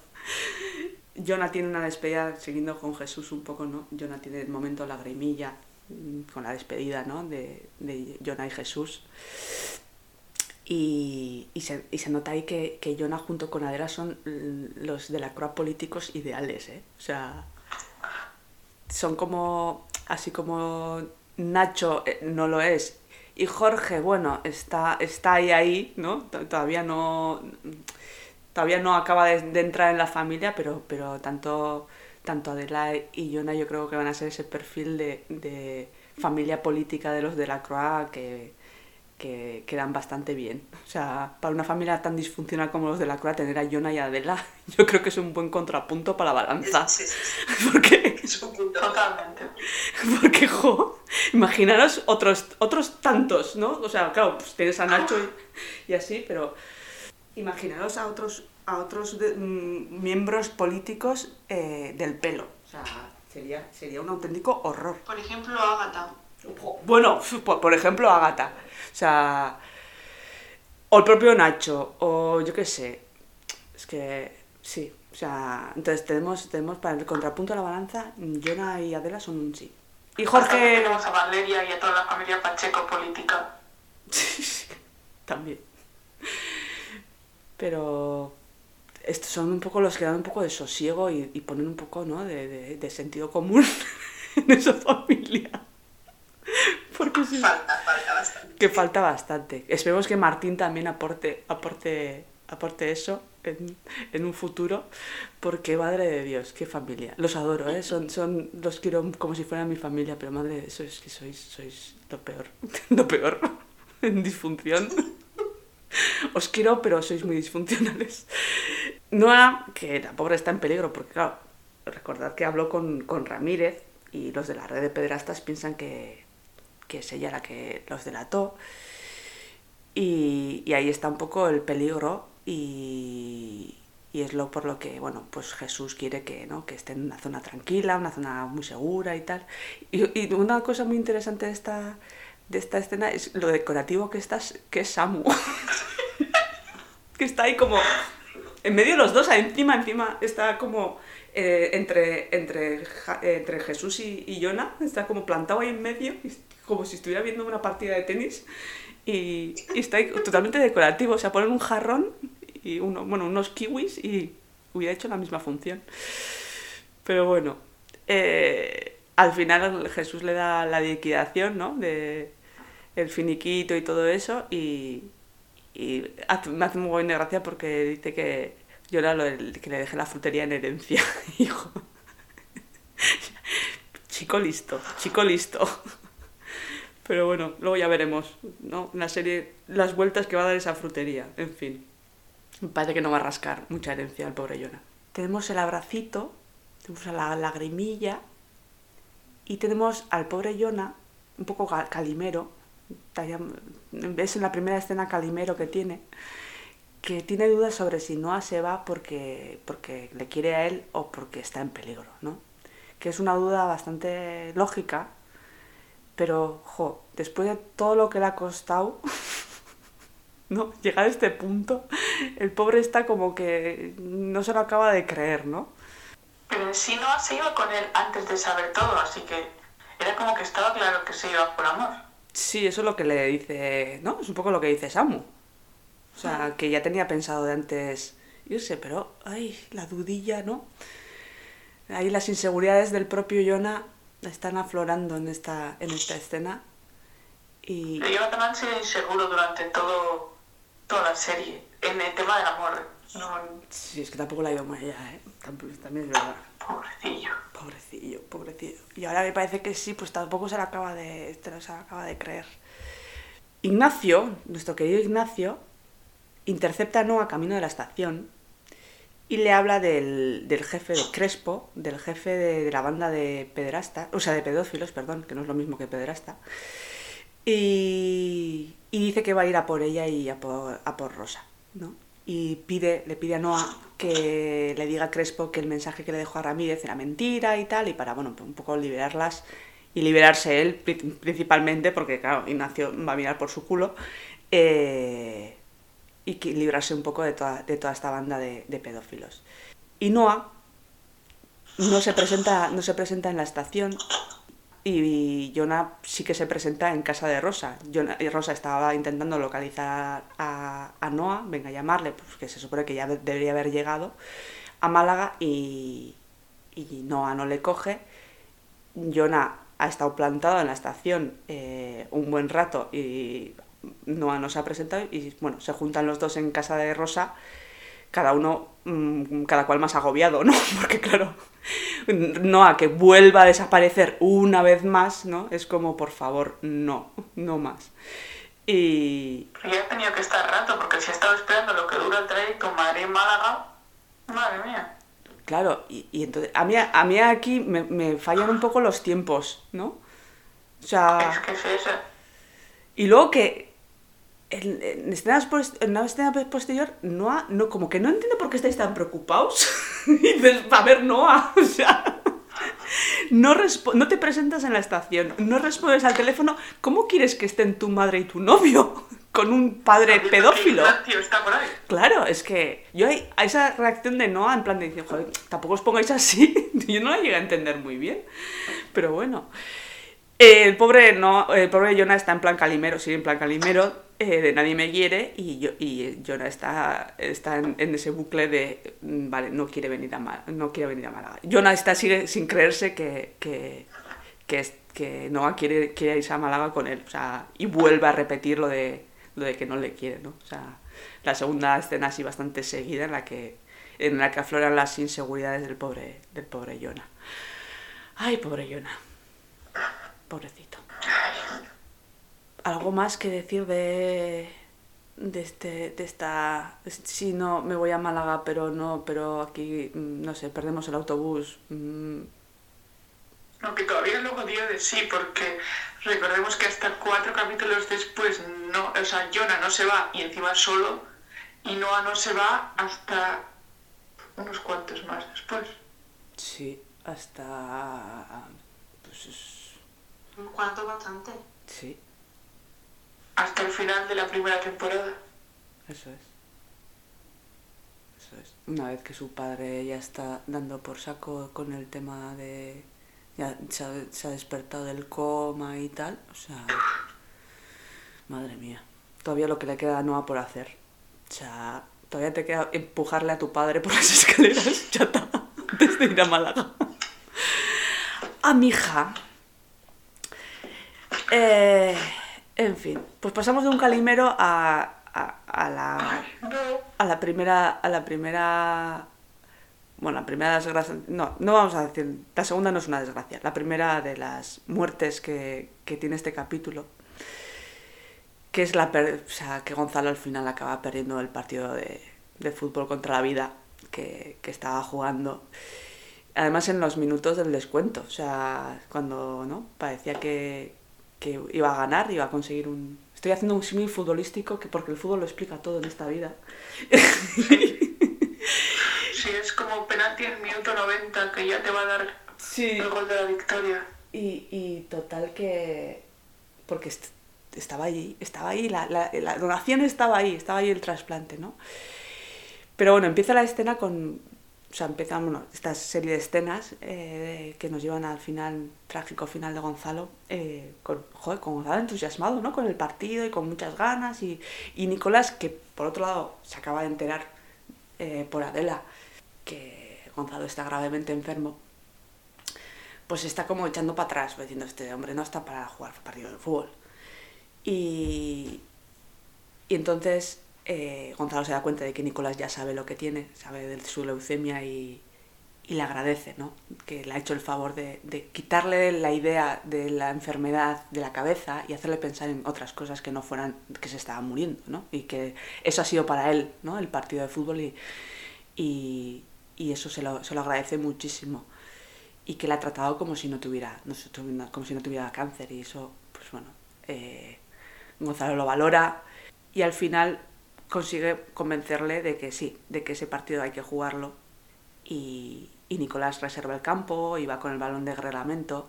Jonah tiene una despedida siguiendo con Jesús un poco, ¿no? Jonah tiene el momento lagrimilla mm, con la despedida, ¿no? De, Jonah y Jesús. Y, se, nota ahí que, que Jonah junto con Adela son los de la croa políticos ideales, ¿eh? O sea, son como, así como Nacho eh, no lo es Y Jorge, bueno, está, está ahí, ahí, ¿no? Todavía no, todavía no acaba de, de entrar en la familia, pero, pero tanto, tanto Adela y Jonah yo creo que van a ser ese perfil de, de familia política de los de la Croix que, que quedan bastante bien. O sea, para una familia tan disfuncional como los de la Croix, tener a Jonah y a Adela, yo creo que es un buen contrapunto para la balanza. Sí, sí, sí. Porque. Totalmente. porque, jo, imaginaros otros, otros tantos, ¿no? O sea, claro, pues tienes a Nacho y, y así, pero imaginaros a otros, a otros de- mm, miembros políticos eh, del pelo. O sea, sería, sería un auténtico horror. Por ejemplo, Agatha. Bueno, por, por ejemplo, Agatha. O sea, o el propio Nacho, o yo qué sé. Es que, sí. O sea, entonces tenemos, tenemos para el contrapunto de la balanza, Jonah y Adela son un sí. Y Jorge tenemos a Valeria y a toda la familia Pacheco política. también. Pero estos son un poco los que dan un poco de sosiego y, y ponen un poco ¿no? de, de- de sentido común en esa familia. Porque sí. Falta, falta bastante. que falta bastante. Esperemos que Martín también aporte, aporte, aporte eso en, en un futuro, porque madre de Dios, qué familia. Los adoro, ¿eh? son, son, los quiero como si fueran mi familia, pero madre de sois que sois, sois lo peor, lo peor, en disfunción. Os quiero, pero sois muy disfuncionales. Noa, que la pobre está en peligro, porque claro, recordad que habló con, con Ramírez y los de la red de pederastas piensan que, que es ella la que los delató. Y, y ahí está un poco el peligro y, y es lo por lo que, bueno, pues Jesús quiere que, ¿no? que esté en una zona tranquila, una zona muy segura y tal. Y, y una cosa muy interesante de esta, de esta escena es lo decorativo que, estás, que es Samu. que está ahí como en medio de los dos, encima, encima, está como eh, entre, entre, entre Jesús y, y Jonah, está como plantado ahí en medio, como si estuviera viendo una partida de tenis, y, y está ahí totalmente decorativo, o sea, ponen un jarrón y uno, bueno, unos kiwis y hubiera hecho la misma función. Pero bueno, eh, al final Jesús le da la liquidación, ¿no? De el finiquito y todo eso, y, y hace- me hace muy buena gracia porque dice que yo era lo del- que le dejé la frutería en herencia, hijo. Chico listo, chico listo. Pero bueno, luego ya veremos, ¿no? La serie, las vueltas que va a dar esa frutería, en fin. Me parece que no va a rascar mucha herencia al pobre Jonah. Tenemos el abracito, tenemos la lagrimilla y tenemos al pobre Jonah, un poco ca- calimero, ves en la primera escena calimero que tiene, que tiene dudas sobre si Noah se va porque, porque le quiere a él o porque está en peligro, ¿no? Que es una duda bastante lógica, pero, jo, después de todo lo que le ha costado, ¿no? Llegar a este punto, el pobre está como que no se lo acaba de creer, ¿no? Pero en sí no se iba con él antes de saber todo, así que era como que estaba claro que se iba por amor. Sí, eso es lo que le dice, ¿no? Es un poco lo que dice Samu. O sea, que ya tenía pensado de antes irse, pero, ay, la dudilla, ¿no? Ahí las inseguridades del propio Jonah están aflorando en esta, en esta escena. Y Jonathan han sido inseguro durante todo, toda la serie, en el tema del amor. No, sí, es que tampoco la ha ido mal ya, ¿eh? También es verdad. pobrecillo. Pobrecillo, pobrecillo. Y ahora me parece que sí, pues tampoco se le acaba de, se le acaba de creer. Ignacio, nuestro querido Ignacio, intercepta a Noah camino de la estación y le habla del, del jefe de Crespo, del jefe de, de la banda de pederasta, o sea, de pedófilos, perdón, que no es lo mismo que pederasta. Y, dice que va a ir a por ella y a por, a por Rosa, ¿no? Y pide, le pide a Noah que le diga a Crespo que el mensaje que le dejó a Ramírez era mentira y tal, y para, bueno, un poco liberarlas y liberarse él pri- principalmente, porque claro, Ignacio va a mirar por su culo, eh, y que librarse un poco de toda, de toda esta banda de, de pedófilos. Y Noah no se presenta, no se presenta en la estación y Jonah sí que se presenta en casa de Rosa. Jonah- y Rosa estaba intentando localizar a, Noah, venga a llamarle, pues que se supone que ya de- debería haber llegado a Málaga y, y Noah no le coge. Jonah ha estado plantado en la estación eh, un buen rato y Noah no se ha presentado y bueno, se juntan los dos en casa de Rosa, cada uno, mm, cada cual más agobiado, ¿no? Porque claro, Noah que vuelva a desaparecer una vez más, ¿no? Es como, por favor, no, no más. Y... ya ha tenido que estar rato, porque si ha estado esperando lo que dura el trayecto Madrid-Málaga, madre mía. Claro, y, y, entonces, a mí, a mí aquí me, me, fallan un poco los tiempos, ¿no? O sea... Es que es eso. Y luego que en, en, escenas post, en una escena posterior, Noah, no, como que no entiendo por qué estáis tan preocupados. y dices, a ver, Noah, o sea... No, no te presentas en la estación, no respondes al teléfono. ¿Cómo quieres que estén tu madre y tu novio? Con un padre pedófilo. Está por ahí. Claro, es que yo hay, a esa reacción de Noah en plan de decir, joder, tampoco os pongáis así. Yo no la llegué a entender muy bien. Pero bueno. El pobre, no, el pobre Jonah está en plan calimero, sí, en plan calimero, eh, de nadie me quiere, y, yo, y Jonah está, está en, en, ese bucle de, mm, vale, no quiere venir a, Mal, no quiere venir a Málaga. Jonah está, sigue sin creerse que, que, que, que Noah quiere, quiere irse a Málaga con él, o sea, y vuelve a repetir lo de, lo de que no le quiere, ¿no? O sea, la segunda escena así bastante seguida en la que, en la que afloran las inseguridades del pobre, del pobre Jonah. Ay, pobre Jonah. Pobrecito. ¿Algo más que decir de, de, este, de esta... Si no, me voy a Málaga, pero no, pero aquí, no sé, perdemos el autobús. Aunque todavía luego dio de sí, porque recordemos que hasta cuatro capítulos después, no, o sea, Jonah no se va y encima solo, y Noah no se va hasta unos cuantos más después. Sí, hasta... ¿Un cuanto bastante? Sí. Hasta el final de la primera temporada. Eso es. Eso es. Una vez que su padre ya está dando por saco con el tema de... Ya se ha, se ha despertado del coma y tal. O sea... Madre mía. Todavía lo que le queda a Noah por hacer. O sea, todavía te queda empujarle a tu padre por las escaleras, chata, antes de ir a Málaga. A mi hija eh, en fin, pues pasamos de un calimero a, a, la, a la primera a la primera bueno, la primera desgracia, no, no vamos a decir, la segunda no es una desgracia, la primera de las muertes que, que tiene este capítulo, que es la, o sea, que Gonzalo al final acaba perdiendo el partido de, de fútbol contra la vida que, que estaba jugando. Además en los minutos del descuento, o sea, cuando no parecía que, que iba a ganar, iba a conseguir un... Estoy haciendo un símil futbolístico que porque el fútbol lo explica todo en esta vida. Sí, es como penalti en minuto 90 que ya te va a dar sí. el gol de la victoria. Y, y total que... Porque est estaba allí, estaba ahí, la, la, la donación estaba ahí, estaba ahí el trasplante, ¿no? Pero bueno, empieza la escena con, o sea, empiezan bueno, esta serie de escenas eh, que nos llevan al final, trágico final de Gonzalo, eh, con, joder, con Gonzalo entusiasmado, ¿no? Con el partido y con muchas ganas. Y, y Nicolás, que por otro lado se acaba de enterar eh, por Adela que Gonzalo está gravemente enfermo, pues está como echando para atrás, diciendo, este hombre no está para jugar partido de fútbol. Y, y entonces eh, Gonzalo se da cuenta de que Nicolás ya sabe lo que tiene, sabe de su leucemia y, y le agradece, ¿no? Que le ha hecho el favor de, de, quitarle la idea de la enfermedad de la cabeza y hacerle pensar en otras cosas que no fueran, que se estaban muriendo, ¿no? Y que eso ha sido para él, ¿no? El partido de fútbol y, y, eso se lo, se lo, agradece muchísimo. Y que le ha tratado como si no tuviera, no como si no tuviera cáncer y eso, pues bueno, eh, Gonzalo lo valora y al final consigue convencerle de que sí, de que ese partido hay que jugarlo y, y Nicolás reserva el campo y va con el balón de reglamento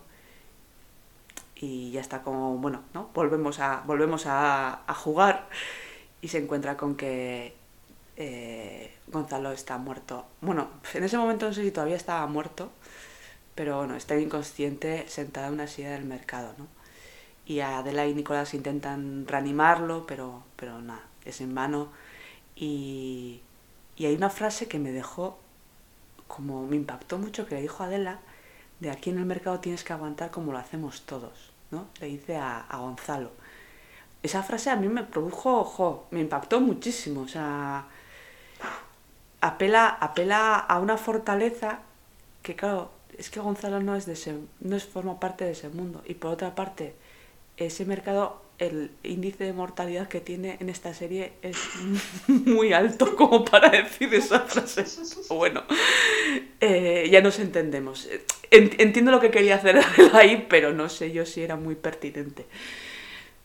y ya está como, bueno, ¿no? Volvemos a, volvemos a, jugar y se encuentra con que eh, Gonzalo está muerto. Bueno, en ese momento no sé si todavía estaba muerto, pero bueno, está inconsciente sentado en una silla del mercado, ¿no? Y Adela y Nicolás intentan reanimarlo, pero, pero nada, es en vano. Y, y hay una frase que me dejó, como me impactó mucho, que le dijo Adela, de aquí en el mercado tienes que aguantar como lo hacemos todos, ¿no? Le dice a, a Gonzalo. Esa frase a mí me produjo, ojo, me impactó muchísimo, o sea, apela, apela a una fortaleza que claro, es que Gonzalo no es de ese, no es, forma parte de ese mundo. Y por otra parte, ese mercado, el índice de mortalidad que tiene en esta serie es muy alto como para decir esa frase. Bueno, eh, ya nos entendemos. En- Entiendo lo que quería hacer ahí, pero no sé yo si era muy pertinente.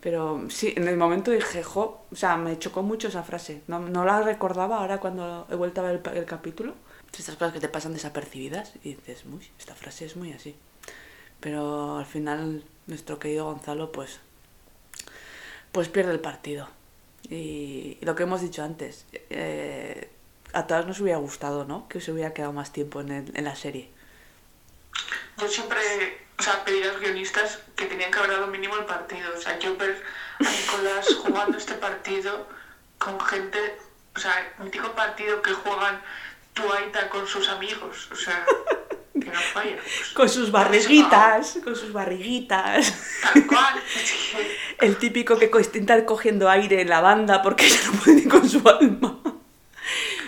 Pero sí, en el momento dije, jo, o sea, me chocó mucho esa frase. No, no la recordaba ahora cuando he vuelto a ver el capítulo. Estas cosas que te pasan desapercibidas y dices, uy, esta frase es muy así. Pero al final nuestro querido Gonzalo, pues, pues pierde el partido. Y, y lo que hemos dicho antes, eh, a todas nos hubiera gustado, ¿no? Que se hubiera quedado más tiempo en, el- en la serie. Yo siempre, o sea, pedí a los guionistas que tenían que haber dado mínimo el partido. O sea, yo ver a Nicolás jugando este partido con gente, o sea, mítico partido que juegan Tuaita con sus amigos, o sea, Con sus barriguitas, con sus barriguitas. Tal cual. El típico que intenta cogiendo aire en la banda porque ya no puede con su alma.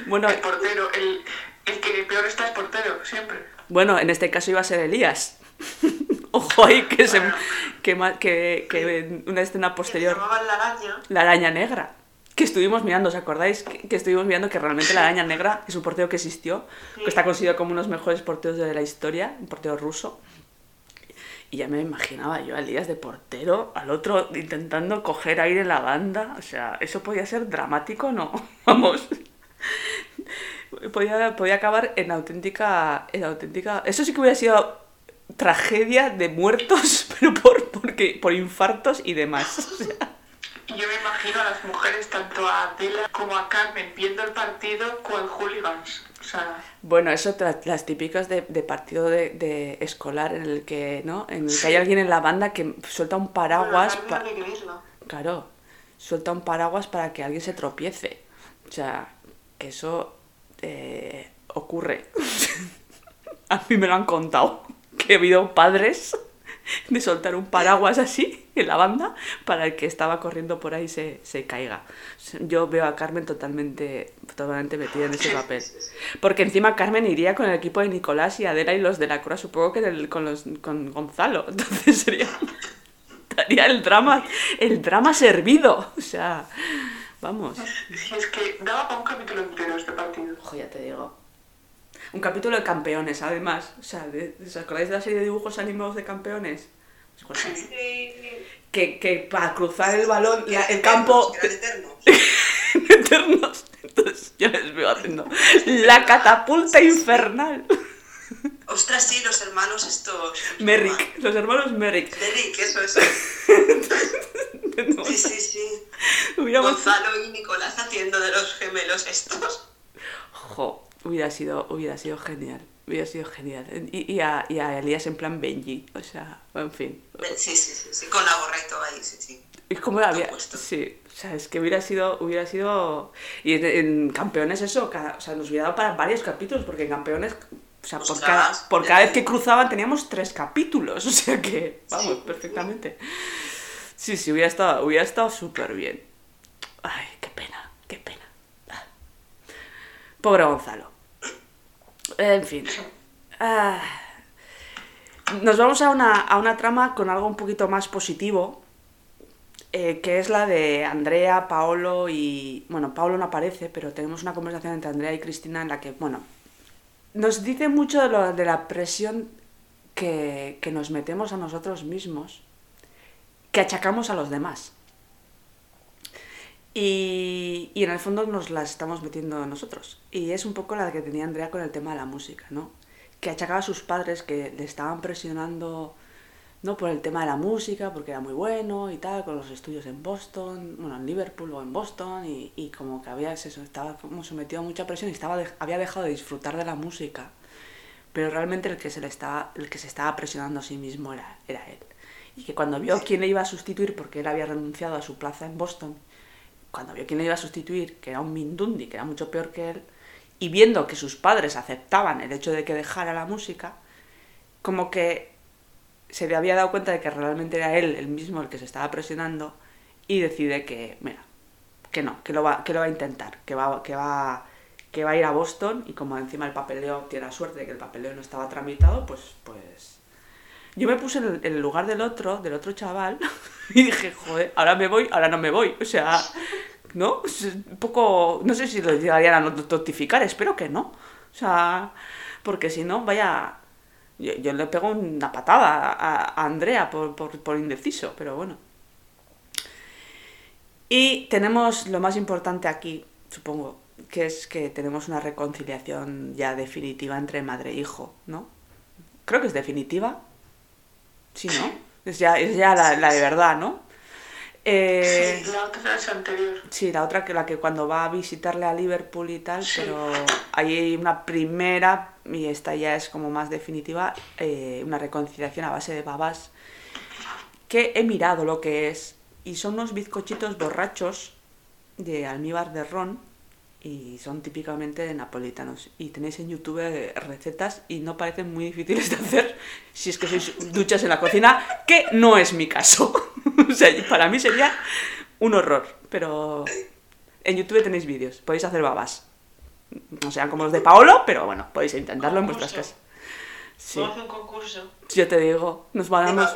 Bueno, El portero, el, el que peor está es portero, siempre. bueno, en este caso iba a ser Elías. Ojo ahí que se que, que, que una escena Que posterior la araña. la araña negra. Que estuvimos mirando, ¿os acordáis? Que, que estuvimos mirando que realmente la araña negra es un portero que existió, que está considerado como uno de los mejores porteros de la historia, un portero ruso. Y ya me imaginaba yo a Elías de portero, al otro intentando coger aire en la banda. O sea, ¿eso podía ser dramático no? Vamos. Podía, podía acabar en auténtica, en auténtica... Eso sí que hubiera sido tragedia de muertos, pero por, porque, por infartos y demás. O sea, Y yo me imagino a las mujeres, tanto a Adela como a Carmen, viendo el partido cual hooligans. O sea, Bueno, eso las típicas de, de partido de, de escolar en el que, ¿no? En el que hay alguien en la banda que suelta un paraguas. Bueno, pa-. Claro, suelta un paraguas para que alguien se tropiece. O sea, que eso eh, ocurre. A mí me lo han contado. Que ha habido padres de soltar un paraguas así en la banda para el que estaba corriendo por ahí se, se caiga. Yo veo a Carmen totalmente, totalmente metida en ese papel. Porque encima Carmen iría con el equipo de Nicolás y Adela y los de la Cruz, supongo que del- con, los, con Gonzalo. Entonces sería estaría el drama, el drama servido. O sea, vamos. si es que daba para un capítulo entero este partido. Ojo, ya te digo. Un capítulo de campeones, además. O sea, ¿os acordáis de la serie de dibujos animados de campeones? Sí. Que, que para cruzar el balón, la- el campo eran eternos. eternos. Entonces yo les veo haciendo la catapulta infernal. Ostras, sí, los hermanos estos. Merrick, los hermanos Merrick. Merrick, eso, eso. Sí, sí, sí. Hubiéramos- Gonzalo y Nicolás haciendo de los gemelos estos. Jo, hubiera sido, hubiera sido genial. Hubiera sido genial. Y, y, a, y a Elías en plan Benji. O sea, en fin. Sí, sí, sí, sí. Con la gorra y todo ahí, sí, sí. Es como había. puesto. Sí, o sea, es que hubiera sido. Hubiera sido. Y en, en campeones eso, cada- o sea, nos hubiera dado para varios capítulos, porque en campeones. O sea, por cada, por cada vez que cruzaban teníamos tres capítulos. O sea que, vamos, Sí. perfectamente. Sí, sí, hubiera estado, hubiera estado súper bien. Ay, qué pena, qué pena. Ah. Pobre Gonzalo. En fin. Ah. Nos vamos a una, a una trama con algo un poquito más positivo, eh, que es la de Andrea, Paolo y... Bueno, Paolo no aparece, pero tenemos una conversación entre Andrea y Cristina en la que, bueno, nos dice mucho de, lo, de la presión que, que nos metemos a nosotros mismos, que achacamos a los demás. Y, y en el fondo nos las estamos metiendo nosotros. Y es un poco la que tenía Andrea con el tema de la música, ¿no? Que achacaba a sus padres que le estaban presionando, ¿no? Por el tema de la música, porque era muy bueno y tal, con los estudios en Boston, bueno, en Liverpool o en Boston, y, y como que había eso, estaba como sometido a mucha presión y estaba de- había dejado de disfrutar de la música. Pero realmente el que se le estaba, el que se estaba presionando a sí mismo era, era él. Y que cuando vio quién le iba a sustituir, porque él había renunciado a su plaza en Boston, cuando vio quién le iba a sustituir, que era un Mindundi, que era mucho peor que él, y viendo que sus padres aceptaban el hecho de que dejara la música, como que se le había dado cuenta de que realmente era él el mismo el que se estaba presionando y decide que, mira, que no, que lo va, que lo va a intentar, que va, que va, que va a ir a Boston y como encima el papeleo tiene la suerte de que el papeleo no estaba tramitado, pues, pues yo me puse en el lugar del otro, del otro chaval, y dije, joder, ahora me voy, ahora no me voy. O sea, ¿no? Es un poco, no sé si lo llegarían a notificar, espero que no. O sea, porque si no, vaya, yo, yo le pego una patada a, a Andrea por, por, por indeciso, pero bueno. Y tenemos lo más importante aquí, supongo, que es que tenemos una reconciliación ya definitiva entre madre e hijo, ¿no? Creo que es definitiva. Sí, ¿no? Es ya, es ya la, la de verdad, ¿no? Eh, Sí, la otra es anterior. Sí, la otra que la que cuando va a visitarle a Liverpool y tal, pero ahí hay una primera, y esta ya es como más definitiva, eh, una reconciliación a base de babas, que he mirado lo que es, y son unos bizcochitos borrachos de almíbar de ron, y son típicamente napolitanos. Y tenéis en YouTube eh, recetas y no parecen muy difíciles de hacer si es que sois duchas en la cocina, que no es mi caso. o sea, para mí sería un horror, pero en YouTube tenéis vídeos, podéis hacer babas. No sean como los de Paolo, pero bueno, podéis intentarlo en vuestras casas. Sí, Vamos a hacer un concurso. yo te digo, nos mandamos,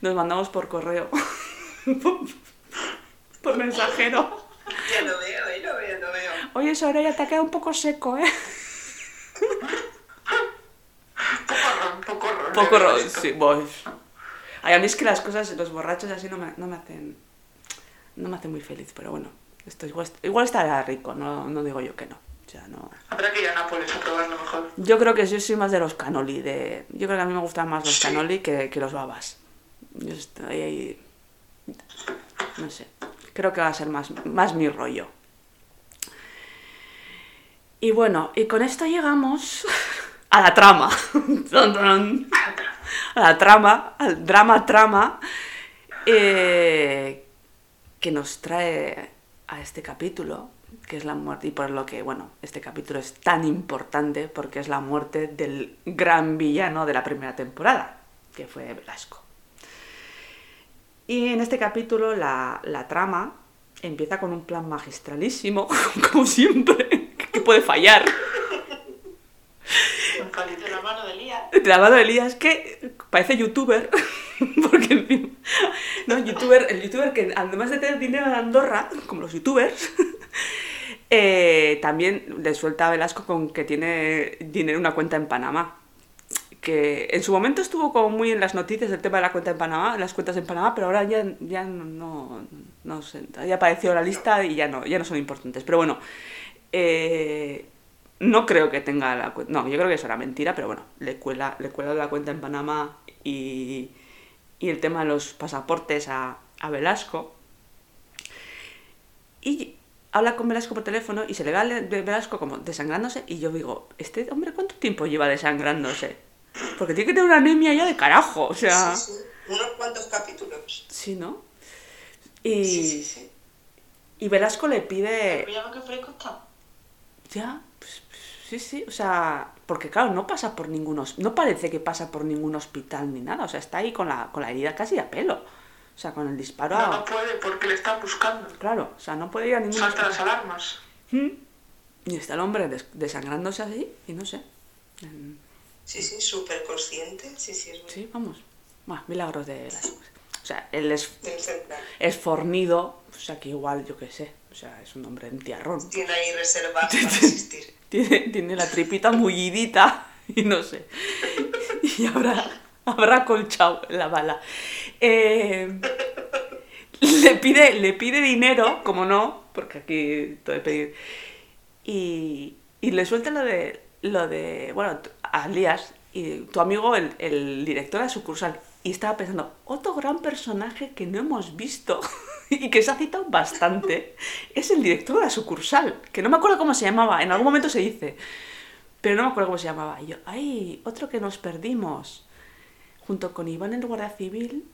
nos mandamos por correo. por mensajero. Ya lo veo, eh, lo veo, lo veo. Oye, Soraya, te ha quedado un poco seco, ¿eh? Poco ron, poco ron. Poco sí, voy. Ay, a mí es que las cosas, los borrachos así no me, no me hacen. No me hacen muy feliz, pero bueno. Esto igual, igual estará rico, no, no digo yo que no. O sea, no. Habrá que ir a Nápoles a probarlo mejor. Yo creo que yo soy más de los canoli. De... Yo creo que a mí me gustan más los Sí. canoli que, que los babas. Yo estoy ahí. No sé. Creo que va a ser más, más mi rollo. Y bueno, y con esto llegamos a la trama. A la trama, al drama trama eh, que nos trae a este capítulo, que es la muerte, y por lo que, bueno, este capítulo es tan importante porque es la muerte del gran villano de la primera temporada, que fue Velasco. Y en este capítulo la, la trama empieza con un plan magistralísimo, como siempre, que puede fallar. De la mano de Elías. La mano de Elías, que parece youtuber, porque encima- no, youtuber, el youtuber que además de tener dinero en Andorra, como los youtubers, eh, también le suelta a Velasco con que tiene dinero en una cuenta en Panamá. Que en su momento estuvo como muy en las noticias el tema de la cuenta en Panamá, las cuentas en Panamá, pero ahora ya, ya no, no, no sé, ya apareció en la lista y ya no, ya no son importantes. Pero bueno, eh, no creo que tenga la cuenta. No, yo creo que eso era mentira, pero bueno, le cuela, le cuela la cuenta en Panamá y, y el tema de los pasaportes a, a Velasco. Y habla con Velasco por teléfono y se le ve a Velasco como desangrándose. Y yo digo, ¿este hombre cuánto tiempo lleva desangrándose? Porque tiene que tener una anemia ya de carajo, o sea. Sí, sí. Unos cuantos capítulos. Sí, ¿no? Y, Sí, sí, sí. y Velasco le pide. Mira que fresco está. Ya, pues, sí, sí, o sea, porque claro, no pasa por ningún no parece que pasa por ningún hospital ni nada, o sea, está ahí con la, con la herida casi a pelo, o sea, con el disparo, No, a- no puede porque le están buscando. claro, o sea, no puede ir a ningún Salta las alarmas. ¿Mm? Y está el hombre des- desangrándose así, y no sé, en- Sí, sí, súper consciente. Sí, sí, es sí, vamos, Buah, milagros de las o sea, él es, es fornido, o sea, que igual, yo qué sé, o sea, es un hombre entiarrón, Tiene ahí reservas para asistir. tiene, tiene la tripita mullidita y no sé. Y habrá, habrá colchado la bala. Eh, le, pide, le pide dinero, como no, porque aquí todo es pedir. Y, y le suelta lo de, lo de, bueno, a Lías, y tu amigo, el, el director de la sucursal. Y estaba pensando, otro gran personaje que no hemos visto y que se ha citado bastante es el director de la sucursal, que no me acuerdo cómo se llamaba, en algún momento se dice, pero no me acuerdo cómo se llamaba. Y yo, ay, otro que nos perdimos. Junto con Iván, el guardia civil,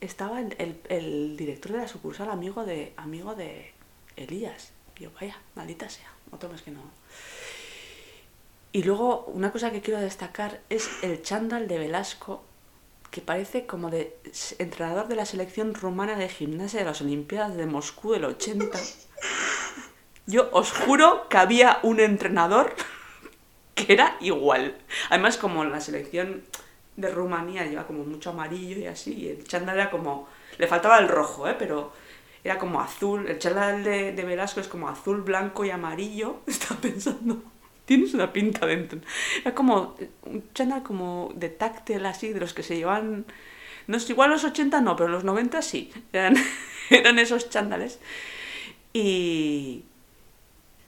estaba el, el- director de la sucursal, amigo de, amigo de Elías. Y yo, vaya, maldita sea, otro más que no. Y luego, una cosa que quiero destacar es el chándal de Velasco, que parece como de entrenador de la selección rumana de gimnasia de las Olimpiadas de Moscú del 80. Yo os juro que había un entrenador que era igual. Además, como la selección de Rumanía lleva como mucho amarillo y así, y el chándal era como... Le faltaba el rojo, ¿eh? Pero era como azul. El chándal de, de Velasco es como azul, blanco y amarillo. Estaba pensando... Tienes una pinta dentro. Era como un chándal como de táctil así, de los que se llevan... No sé, igual los 80 no, pero los 90 sí. Eran, eran esos chándales. Y...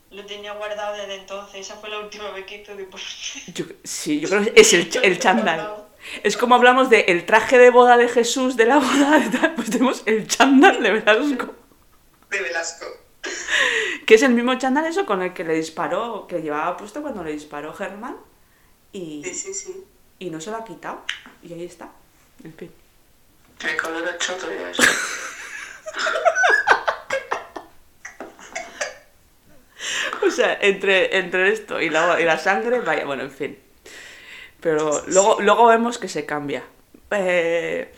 Lo tenía guardado desde entonces. Esa fue la última vez que hizo deporte. Yo, sí, yo creo que es el, el chándal. Es como hablamos de el traje de boda de Jesús de la boda, de tal, pues tenemos el chándal de Velasco. De Velasco. Que es el mismo chándal eso con el que le disparó, que llevaba puesto cuando le disparó Germán. Y, Sí, sí, sí. y no se lo ha quitado. Y ahí está. En fin. Tiene color a choto ya eso. O sea, entre, entre esto y la, y la sangre, vaya, bueno, en fin. Pero luego, luego vemos que se cambia. Eh,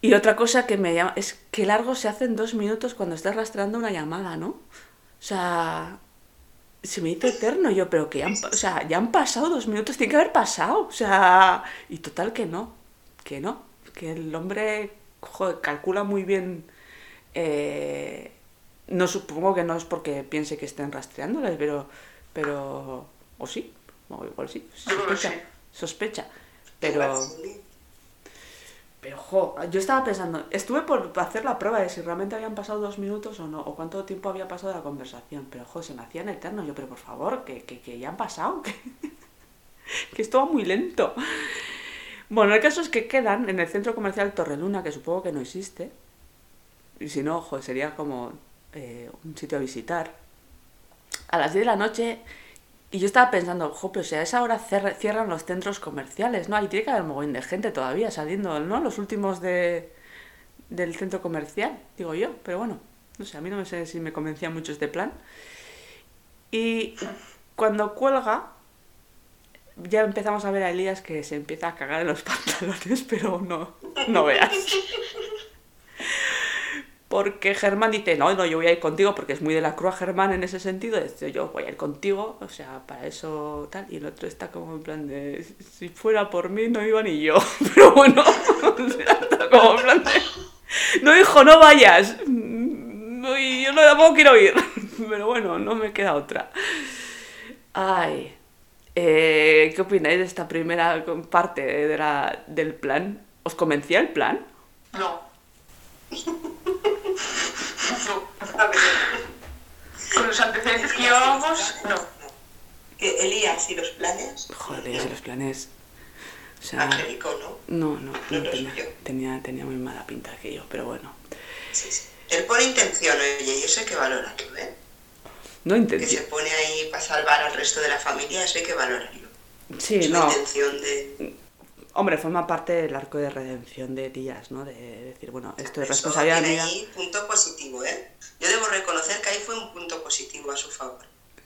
y otra cosa que me llama es que largo se hace en dos minutos cuando estás rastreando una llamada, ¿no? O sea, se me hizo eterno yo, pero que ya han, o sea, ya han pasado dos minutos, tiene que haber pasado. O sea, y total que no, que no, que el hombre joder, calcula muy bien. eh, no supongo que no es porque piense que estén rastreándolas, pero. pero. o sí, o igual sí, sospecha. Sospecha. Pero. Pero, jo, yo estaba pensando, estuve por hacer la prueba de si realmente habían pasado dos minutos o no, o cuánto tiempo había pasado la conversación, pero, jo, se me hacían eternos. Yo, pero por favor, que, que, que ya han pasado, que, que esto va muy lento. Bueno, el caso es que quedan en el centro comercial Torreluna, que supongo que no existe, y si no, jo, sería como eh, un sitio a visitar, a las 10 de la noche. Y yo estaba pensando, jo, pero si a esa hora cierran los centros comerciales, ¿no? Ahí tiene que haber mogollón de gente todavía saliendo, ¿no? Los últimos de, del centro comercial, digo yo. Pero bueno, no sé, a mí no me sé si me convencía mucho este plan. Y cuando cuelga, ya empezamos a ver a Elías que se empieza a cagar en los pantalones, pero no, no veas. Porque Germán dice, no, no, yo voy a ir contigo porque es muy de la cruz Germán en ese sentido. Dice, yo voy a ir contigo, o sea, para eso tal. Y el otro está como en plan de, si fuera por mí no iba ni yo. Pero bueno, está como en plan de, no hijo, no vayas. Y yo no tampoco quiero ir. Pero bueno, no me queda otra. Ay, eh, ¿qué opináis de esta primera parte de la, del plan? ¿Os convencía el plan? No. No. A ver, Con los antecedentes que llevábamos, no. Que Elías y los planes, Joder, ya sé los planes. O sea, Angélico, ¿no? no, no, No no lo tenía, tenía, tenía muy mala pinta aquello, pero bueno. Sí, sí. Él pone intención, oye, y eso hay que valorarlo, ¿eh? No Que intenté. se pone ahí para salvar al resto de la familia, eso hay que valorarlo. Sí, Su no. intención de... Hombre, forma parte del arco de redención de Díaz, ¿no? De decir, bueno, esto es responsabilidad tiene mía. ahí punto positivo, ¿eh? Yo debo reconocer que ahí fue un punto positivo a su favor.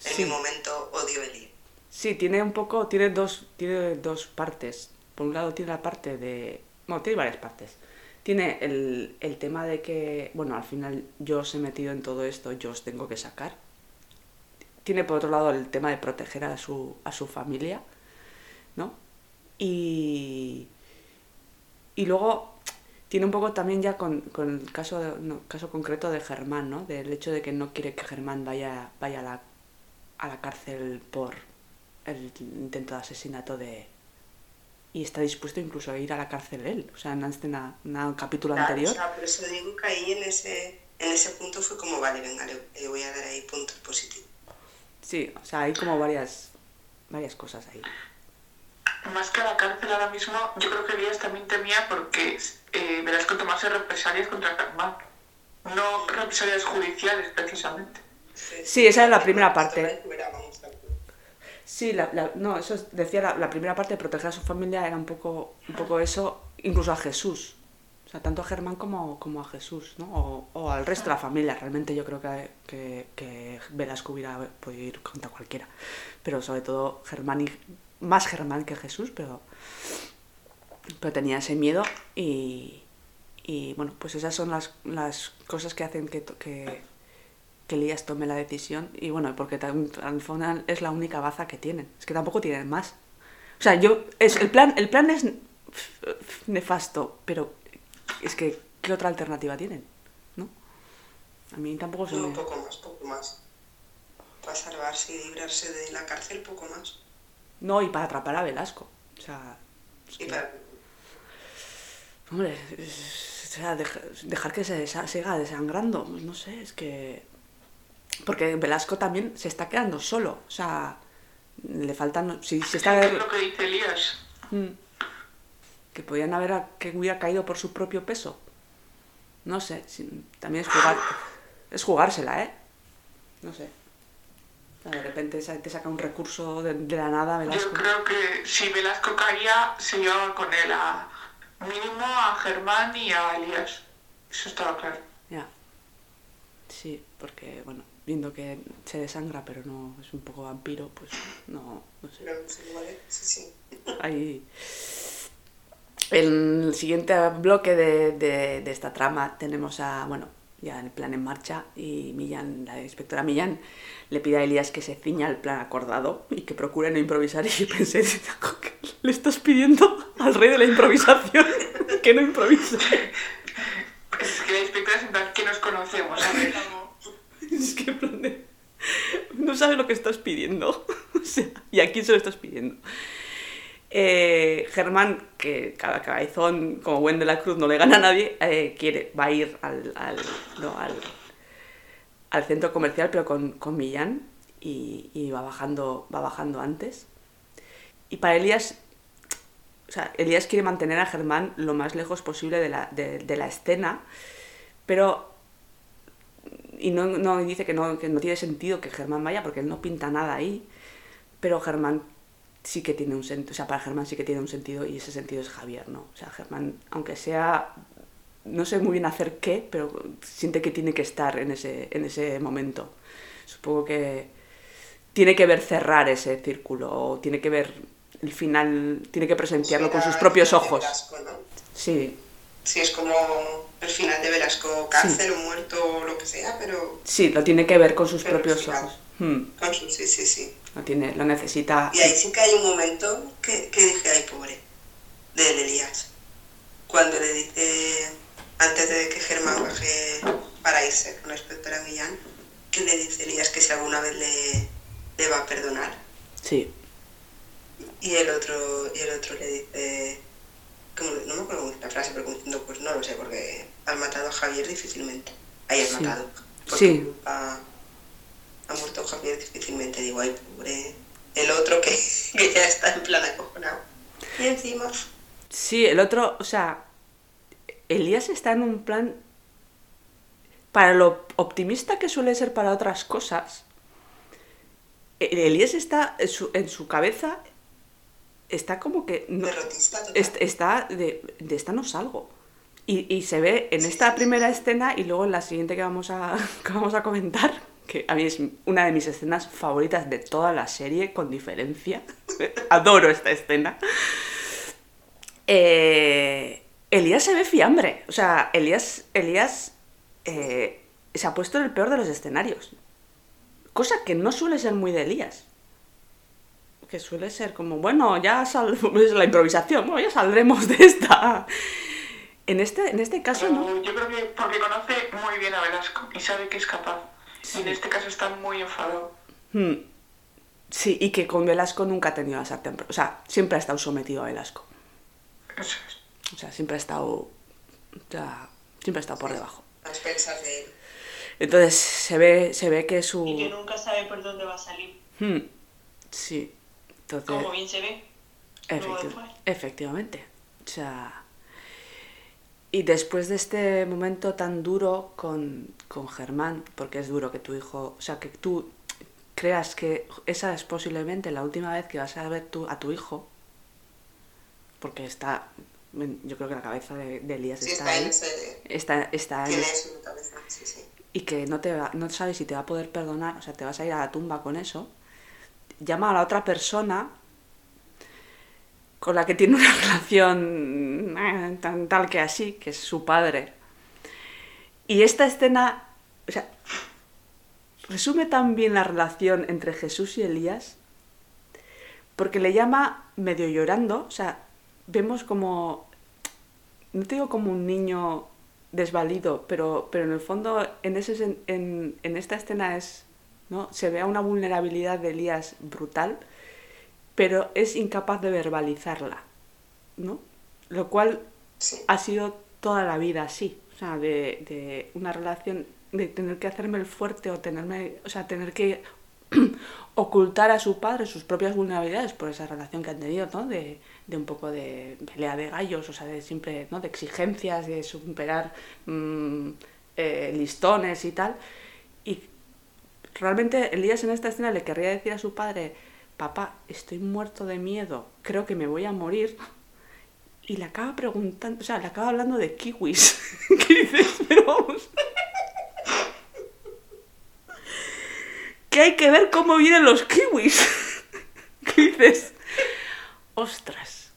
En Sí. mi momento odio a Elías. Sí, tiene un poco, tiene dos, tiene dos partes. Por un lado tiene la parte de, bueno, tiene varias partes. Tiene el, el tema de que, bueno, al final yo os he metido en todo esto, yo os tengo que sacar. Tiene por otro lado el tema de proteger a su, a su familia, ¿no? Y, y luego tiene un poco también ya con, con el caso, no, caso concreto de Germán, ¿no? Del hecho de que no quiere que Germán vaya, vaya a, la, a la cárcel por el intento de asesinato de... Y está dispuesto incluso a ir a la cárcel él. O sea, en este na- na- un capítulo Claro, anterior. o sea, por eso digo que ahí en ese, en ese punto fue como, vale, venga, le, le voy a dar ahí puntos positivos. Sí, o sea, hay como varias, varias cosas ahí. Más que a la cárcel ahora mismo, yo creo que Elías también temía porque eh, Velasco tomase represalias contra Germán. No represalias judiciales, precisamente. Sí, esa es la primera parte. Sí, la, la- no, eso es- decía la, la primera parte, proteger a su familia era un poco, un poco eso, incluso a Jesús. O sea, tanto a Germán como, como a Jesús, ¿no? O, o al resto de la familia. Realmente yo creo que, que, que Velasco hubiera podido ir contra cualquiera. Pero sobre todo Germán y más Germán que Jesús, pero, pero tenía ese miedo y, y bueno, pues esas son las, las cosas que hacen que, que, que Elías tome la decisión y bueno, porque al final es la única baza que tienen. Es que tampoco tienen más. O sea, yo es el plan el plan es nefasto, pero es que ¿qué otra alternativa tienen? ¿No? A mí tampoco se No, me poco más, poco más. Para salvarse y librarse de la cárcel, poco más. No, y para atrapar a Velasco. O sea, es Y que- para... Hombre, es- o sea, deja- dejar que se desa- siga desangrando, pues no sé, es que... Porque Velasco también se está quedando solo, o sea, le faltan... Si, si está... Es lo que dice Elías. Mm. Que podían haber a- que hubiera caído por su propio peso. No sé, si- también es jugar... Es jugársela, ¿eh? No sé. De repente te saca un recurso de, de la nada, Velasco. Yo creo que si Velasco caía, se llevaba con él a mínimo a Germán y a Elías. Eso estaba claro. Ya. Sí, porque, bueno, viendo que se desangra, pero no es un poco vampiro, pues no, no sé. Pero sí, vale, sí, sí. Ahí. En el siguiente bloque de, de- de esta trama tenemos a, bueno, ya el plan en marcha y Millán, la inspectora Millán, le pide a Elías que se ciña al plan acordado y que procure no improvisar. Y yo pensé, "¿Qué le estás pidiendo al rey de la improvisación que no improvise. Es que la inspectora es en plan que nos conocemos, ¿sabes? Es que en plan de... No sabes lo que estás pidiendo. O sea, ¿y a quién se lo estás pidiendo? Eh, Germán, que cada cabezón, como buen la cruz, no le gana a nadie, eh, quiere, va a ir al, al, centro comercial, pero con, con Millán, y, va, bajando, va bajando antes. Y para Elías, o sea, Elías quiere mantener a Germán lo más lejos posible de la, de la escena, pero y no, no dice que no, que no tiene sentido que Germán vaya porque él no pinta nada ahí, pero Germán sí que tiene un sentido, o sea, para Germán sí que tiene un sentido y ese sentido es Javier, ¿no? O sea, Germán, aunque sea, no sé muy bien hacer qué, pero siente que tiene que estar en ese, en ese momento. Supongo que tiene que ver cerrar ese círculo, o tiene que ver el final, tiene que presenciarlo con sus propios ojos. Velasco, ¿no? Sí, Sí, es como el final de Velasco, cárcel o muerto o lo que sea, pero sí, lo tiene que ver con sus Pero propios ojos. Hmm. Sí, sí, sí. Lo, tiene, lo necesita. Y ahí sí que hay un momento que, que dije, ay, pobre, del Elías. Cuando le dice, antes de que Germán baje para irse con la inspectora Millán, que le dice Elías que si alguna vez le, le va a perdonar. Sí, Y el otro, y el otro le dice, como, no me acuerdo cómo la frase, pero como diciendo, pues no lo sé, porque has matado a Javier difícilmente. Ahí has Sí. matado. Porque Sí. Ha muerto Javier difícilmente. Digo, ay, pobre. El otro que, que ya está en plan acojonado. Y encima, Sí, el otro, o sea, Elías está en un plan, para lo optimista que suele ser para otras cosas, e- Elías está en su, en su cabeza, está como que... No, est- está de, de esta no salgo. Y, y se ve en esta primera escena y luego en la siguiente que vamos, a, que vamos a comentar, que a mí es una de mis escenas favoritas de toda la serie, con diferencia. Adoro esta escena. Eh, Elías se ve fiambre. O sea, Elías, Elías eh, se ha puesto en el peor de los escenarios. Cosa que no suele ser muy de Elías. Que suele ser como, bueno, ya sal es la improvisación, bueno, ya saldremos de esta. En este, en este caso no. Yo creo que porque conoce muy bien a Velasco y sabe que es capaz. Sí. Y en este caso está muy enfadado. Hmm. Sí, y que con Velasco nunca ha tenido la sartén. O sea, siempre ha estado sometido a Velasco. Eso es. O sea, siempre ha estado. o sea, siempre ha estado por debajo. A expensas de él. Entonces se ve, se ve que su. Y que nunca sabe por dónde va a salir. Hmm. Sí. Entonces. Como bien se ve. efectivamente. O sea. Y después de este momento tan duro con, con Germán, porque es duro que tu hijo, o sea, que tú creas que esa es posiblemente la última vez que vas a ver tú, a tu hijo, porque está yo creo que la cabeza de, de Elías Sí, está, ahí. Está, está la cabeza, sí, sí. y que no, te va- no sabes si te va a poder perdonar, o sea, te vas a ir a la tumba con eso, llama a la otra persona con la que tiene una relación eh, tan tal que así, que es su padre. Y esta escena, o sea, resume tan bien la relación entre Jesús y Elías, porque le llama medio llorando, o sea, vemos como, no te digo como un niño desvalido, pero, pero en el fondo en, ese, en, en esta escena es, ¿no? se ve una vulnerabilidad de Elías brutal, pero es incapaz de verbalizarla, ¿no? Lo cual Sí. ha sido toda la vida así, o sea, de, de una relación, de tener que hacerme el fuerte o tenerme, o sea, tener que ocultar a su padre sus propias vulnerabilidades por esa relación que han tenido, ¿no? De, de un poco de pelea de gallos, o sea, de siempre, ¿no? De exigencias, de superar mm, eh, listones y tal. Y realmente Elías en esta escena le querría decir a su padre, papá, estoy muerto de miedo, creo que me voy a morir. Y le acaba preguntando, o sea, le acaba hablando de kiwis. ¿Qué dices? Pero vamos. Que hay que ver cómo vienen los kiwis. ¿Qué dices? Ostras.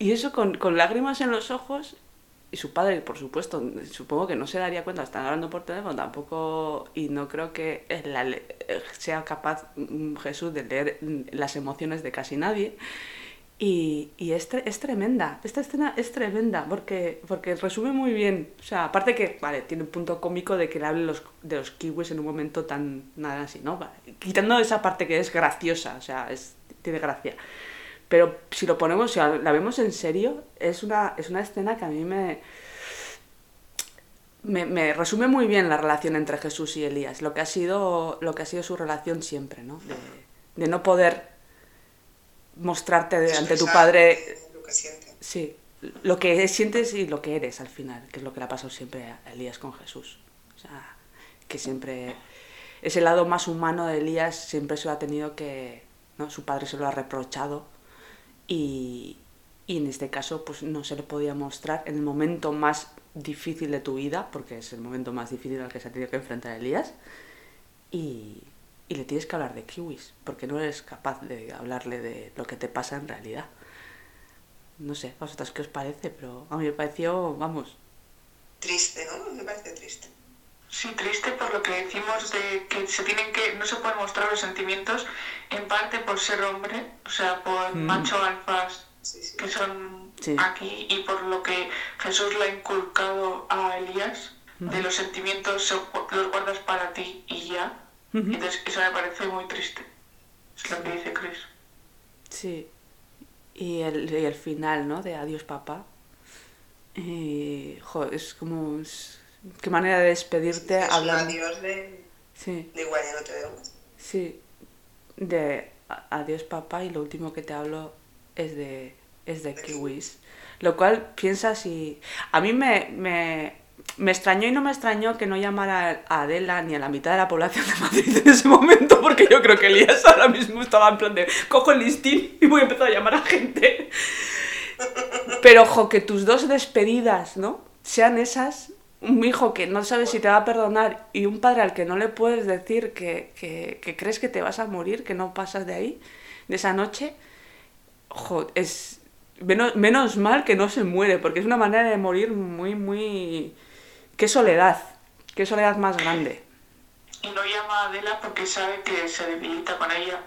Y eso con, con lágrimas en los ojos. Y su padre, por supuesto, supongo que no se daría cuenta, están hablando por teléfono tampoco. Y no creo que le- sea capaz mm, Jesús de leer mm, las emociones de casi nadie. Y, y es, es tremenda, esta escena es tremenda porque, porque resume muy bien, o sea, aparte que, vale, tiene un punto cómico de que le hable los, de los kiwis en un momento tan, nada así, ¿no? Vale, Quitando esa parte que es graciosa, o sea, es, tiene gracia. Pero si lo ponemos, si la vemos en serio, es una, es una escena que a mí me, me, me resume muy bien la relación entre Jesús y Elías, lo que ha sido, lo que ha sido su relación siempre, ¿no? De, de no poder mostrarte de- ante tu padre Lo que siente. Sí, lo que sientes y lo que eres al final, que es lo que le ha pasado siempre a Elías con Jesús. O sea, que siempre ese lado más humano de Elías siempre se lo ha tenido que, ¿no? Su padre se lo ha reprochado y, y en este caso pues no se le podía mostrar en el momento más difícil de tu vida, porque es el momento más difícil al que se ha tenido que enfrentar Elías, y, y le tienes que hablar de kiwis, porque no eres capaz de hablarle de lo que te pasa en realidad. No sé, a vosotros qué os parece, pero a mí me pareció, vamos, Triste, ¿no? Me parece triste. Sí, triste por lo que decimos de que se tienen que, no se pueden mostrar los sentimientos en parte por ser hombre, o sea, por Mm. macho alfas Sí, sí. que son Sí. aquí y por lo que Jesús le ha inculcado a Elías de los sentimientos se- los guardas para ti y ya. Entonces eso me parece muy triste. Es lo que dice Chris. sí. Y el, y el final, ¿no? De adiós papá. Y, jo, es como, es- qué manera de despedirte Es un hablando. adiós de, Sí. de igual ya no te veo más. Sí, de adiós papá y lo último que te hablo es de, es de De kiwis. Lo cual piensas y... A mí me, me, me extrañó y no me extrañó que no llamara a Adela ni a la mitad de la población de Madrid en ese momento porque yo creo que Elías ahora mismo estaba en plan de cojo el listín y voy a empezar a llamar a gente. Pero, ojo, que tus dos despedidas, ¿no? Sean esas, un hijo que no sabe si te va a perdonar y un padre al que no le puedes decir que, que, que crees que te vas a morir, que no pasas de ahí, de esa noche, ojo, es... Menos, menos mal que no se muere, porque es una manera de morir muy, muy... Qué soledad, qué soledad más grande. Y no llama a Adela porque sabe que se debilita con ella.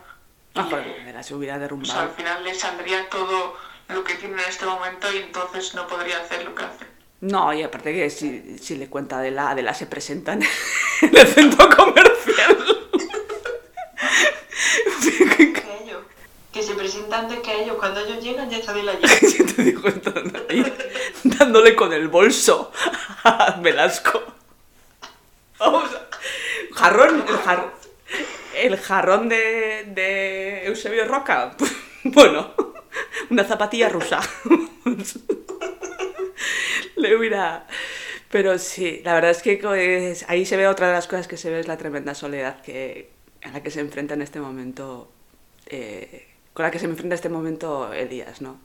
Ah, porque Adela se hubiera o sea, al derrumbado. final le saldría todo lo que tiene en este momento y entonces no podría hacer lo que hace. No, y aparte que si, si le cuenta Adela, Adela se presenta en el centro comercial. Que ellos, que se presentan antes que ellos. Cuando ellos llegan ya está de la. Yo te digo, ahí dándole con el bolso a Velasco. Vamos, jarrón, el, jar- el jarrón de, de Eusebio Roca. Bueno, una zapatilla rusa. Le. Pero sí, la verdad es que ahí se ve otra de las cosas que se ve es la tremenda soledad que, a la que se enfrenta en este momento, eh, con la que se enfrenta en este momento Elías, ¿no?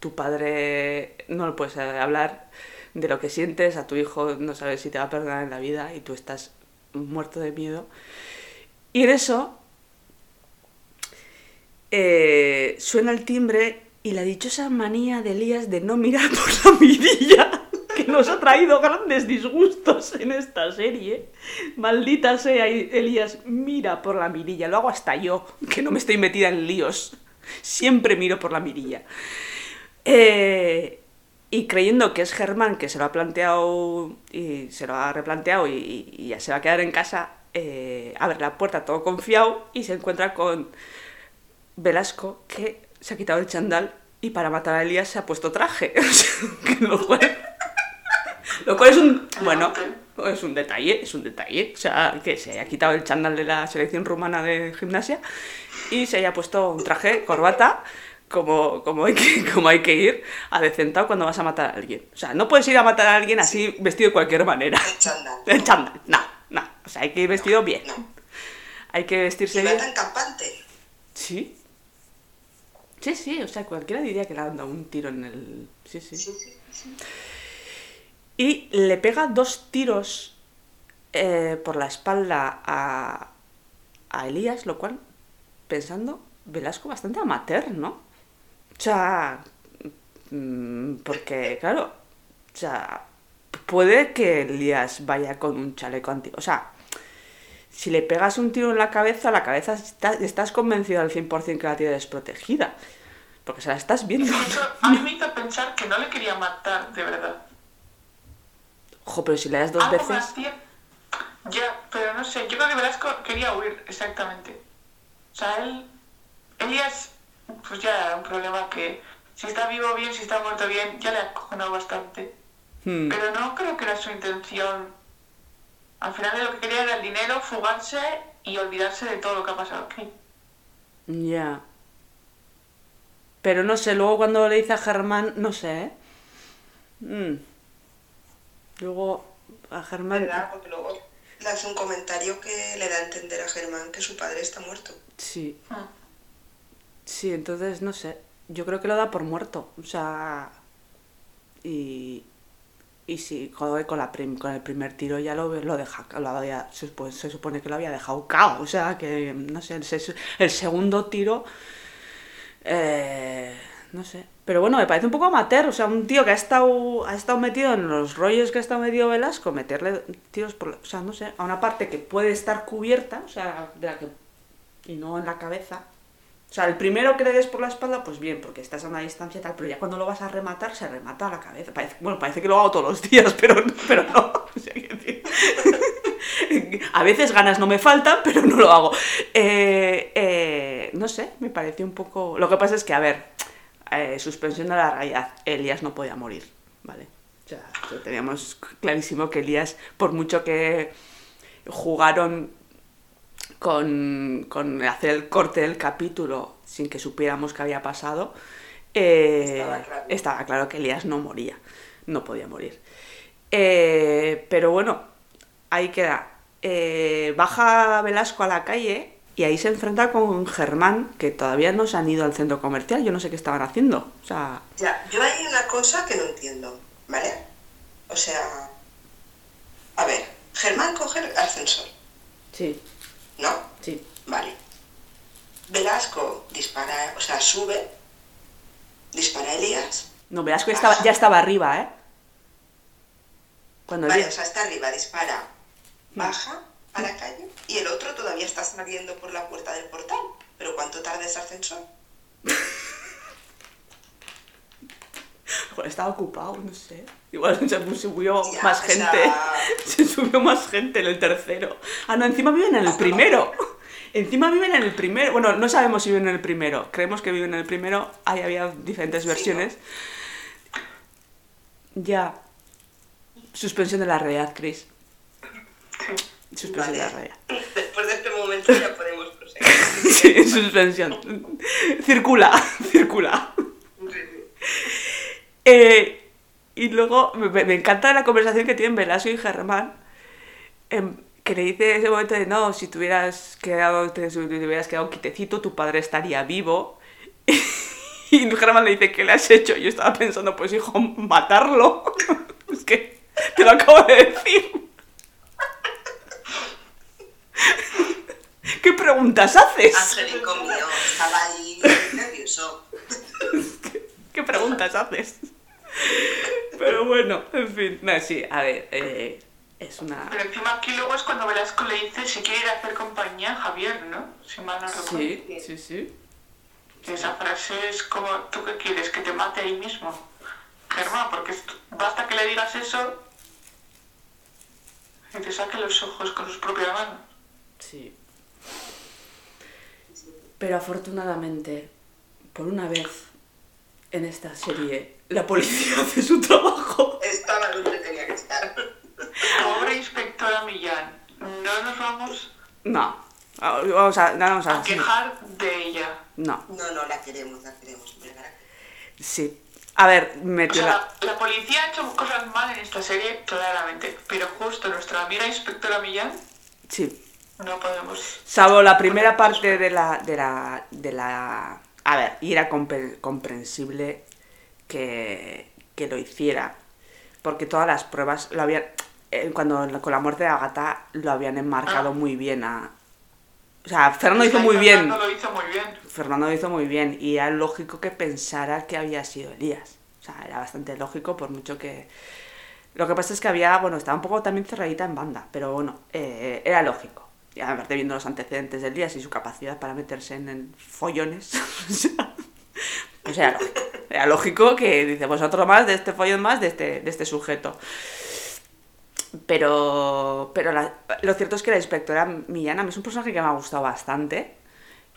Tu padre no le puedes hablar de lo que sientes, a tu hijo no sabes si te va a perdonar en la vida y tú estás muerto de miedo. Y en eso eh, suena el timbre y la dichosa manía de Elías de no mirar por la mirilla nos ha traído grandes disgustos en esta serie. Maldita sea, Elías, mira por la mirilla. Lo hago hasta yo, que no me estoy metida en líos. Siempre miro por la mirilla. Eh, y creyendo que es Germán que se lo ha planteado y se lo ha replanteado y, ya se va a quedar en casa, eh, abre la puerta todo confiado y se encuentra con Velasco que se ha quitado el chandal y para matar a Elías se ha puesto traje. lo, lo cual es un. Bueno, es un detalle, es un detalle. O sea, que se haya quitado el chandal de la selección rumana de gimnasia y se haya puesto un traje, corbata como, como, hay que, como hay que ir decentado cuando vas a matar a alguien. O sea, no puedes ir a matar a alguien así vestido de cualquier manera. El chándal. El chándal, no, no. O sea, hay que ir vestido bien. Hay que vestirse ¿Y bien. tan campante? Sí. Sí, sí, o sea, cualquiera diría que le han dado un tiro en el... Sí. Sí, sí, sí. Y le pega dos tiros eh, por la espalda a, a Elías, lo cual, pensando, Velasco bastante amateur, ¿no? O sea, mm, porque, claro, o sea, puede que Elías vaya con un chaleco antiguo. O sea, si le pegas un tiro en la cabeza, la cabeza está- estás convencido al 100% que la tiene desprotegida. Porque se la estás viendo. A me hizo pensar que no le quería matar, de verdad. Ojo, pero si le das dos Algo veces. Ya, pero no sé, yo creo que Velasco quería huir, exactamente. O sea, él... Elías, pues ya era un problema que si está vivo bien, si está muerto bien, ya le ha cojonado bastante. Hmm, Pero no creo que era su intención. Al final de lo que quería era el dinero, fugarse y olvidarse de todo lo que ha pasado aquí. Ya. Pero no sé, luego cuando le dice a Germán, no sé, ¿eh? Mm. Luego a Germán. ¿Verdad? Porque luego le hace un comentario que le da a entender a Germán que su padre está muerto. Sí, Ah. sí, entonces no sé. Yo creo que lo da por muerto. O sea. Y. Y sí, joder, con, la prim- con el primer tiro ya lo, lo deja. Lo había, se, supone, se supone que lo había dejado cao. O sea, que no sé, el, el segundo tiro. eh, no sé. Pero bueno, me parece un poco amateur. O sea, un tío que ha estado, ha estado metido en los rollos que ha estado metido Velasco, meterle tiros por. O sea, no sé, a una parte que puede estar cubierta, o sea, de la que. Y no en la cabeza. O sea, el primero que le des por la espalda, pues bien, porque estás a una distancia y tal, pero ya cuando lo vas a rematar, se remata a la cabeza. Parece- bueno, parece que lo hago todos los días, pero, pero no. A veces ganas no me faltan, pero no lo hago. Eh, eh, no sé, me pareció un poco... Lo que pasa es que, a ver, eh, suspensión de la realidad, Elías no podía morir, ¿vale? O sea, teníamos clarísimo que Elías, por mucho que jugaron con, con hacer el corte del capítulo sin que supiéramos qué había pasado, eh, Estaba claro. estaba claro que Elías no moría, no podía morir. Eh, pero bueno, ahí queda. Eh, baja Velasco a la calle y ahí se enfrenta con Germán, que todavía no se han ido al centro comercial, yo no sé qué estaban haciendo. O sea, Ya, yo hay una cosa que no entiendo, ¿vale? O sea, a ver, Germán coge el ascensor, sí, ¿no? sí. Vale. Velasco dispara, o sea, sube, dispara a Elías. No, Velasco ya estaba, ya estaba arriba, ¿eh? Cuando Vale, Elías- o sea, está arriba, dispara, baja a la calle y el otro todavía está saliendo por la puerta del portal. Pero ¿cuánto tarda ese ascensor? Estaba ocupado, no sé. Igual se subió Ya, más gente. sea- Se subió más gente en el tercero. Ah, no, encima viven en el primero. Encima viven en el primero. Bueno, no sabemos si viven en el primero. Creemos que viven en el primero. Ahí había diferentes Sí, versiones. Ya. Suspensión de la realidad, Chris. Suspensión de la Vale. Después de este momento ya podemos proseguir. Sí, suspensión. Circula, circula. Eh, y luego me, me encanta la conversación que tienen Velasco y Germán, em, que le dice ese momento de no, si te hubieras quedado, te, si te hubieras quedado quitecito, tu padre estaría vivo. Y Germán le dice, ¿qué le has hecho? Y yo estaba pensando, pues hijo, matarlo. es que te lo acabo de decir. ¿Qué preguntas haces? Angélico mío, estaba ahí nervioso. ¿Qué preguntas haces? Pero bueno, en fin. No, sí, a ver, eh, es una... Pero encima aquí luego es cuando Velasco le dice si quiere ir a hacer compañía a Javier, ¿no? Si mal no recuerdo. Sí, sí, sí. Esa frase es como, ¿tú qué quieres? ¿Que te mate ahí mismo? Germán, porque basta que le digas eso y te saque los ojos con sus propias manos. Sí. Pero afortunadamente, por una vez en esta serie, la policía hace su trabajo. Estaba donde tenía que estar. Pobre inspectora Millán, no nos vamos No. Vamos a, no, vamos a, a quejar de ella. No, No, no, la queremos, la queremos. queremos. sí. A ver, O metió sea, la... la, la policía ha hecho cosas mal en esta serie, claramente, pero justo nuestra amiga inspectora Millán Sí. No podemos... Salvo la primera parte de la... De la, de la a ver, y era compre- comprensible que, que lo hiciera. Porque todas las pruebas lo habían... eh, Cuando con la muerte de Agatha lo habían enmarcado Ah. muy bien a... O sea, Fernando hizo Ahí muy bien. Fernando lo hizo muy bien. Fernando lo hizo muy bien y era lógico que pensara que había sido Elías. O sea, era bastante lógico por mucho que... Lo que pasa es que había, bueno, estaba un poco también cerradita en banda, pero bueno, eh, era lógico. Y aparte viendo los antecedentes de Elías y su capacidad para meterse en, en follones, o sea, pues era lógico. Era lógico que dice, pues otro más de este follón más de este, de este sujeto. Pero, pero lo cierto es que la inspectora Millán a mí es un personaje que me ha gustado bastante.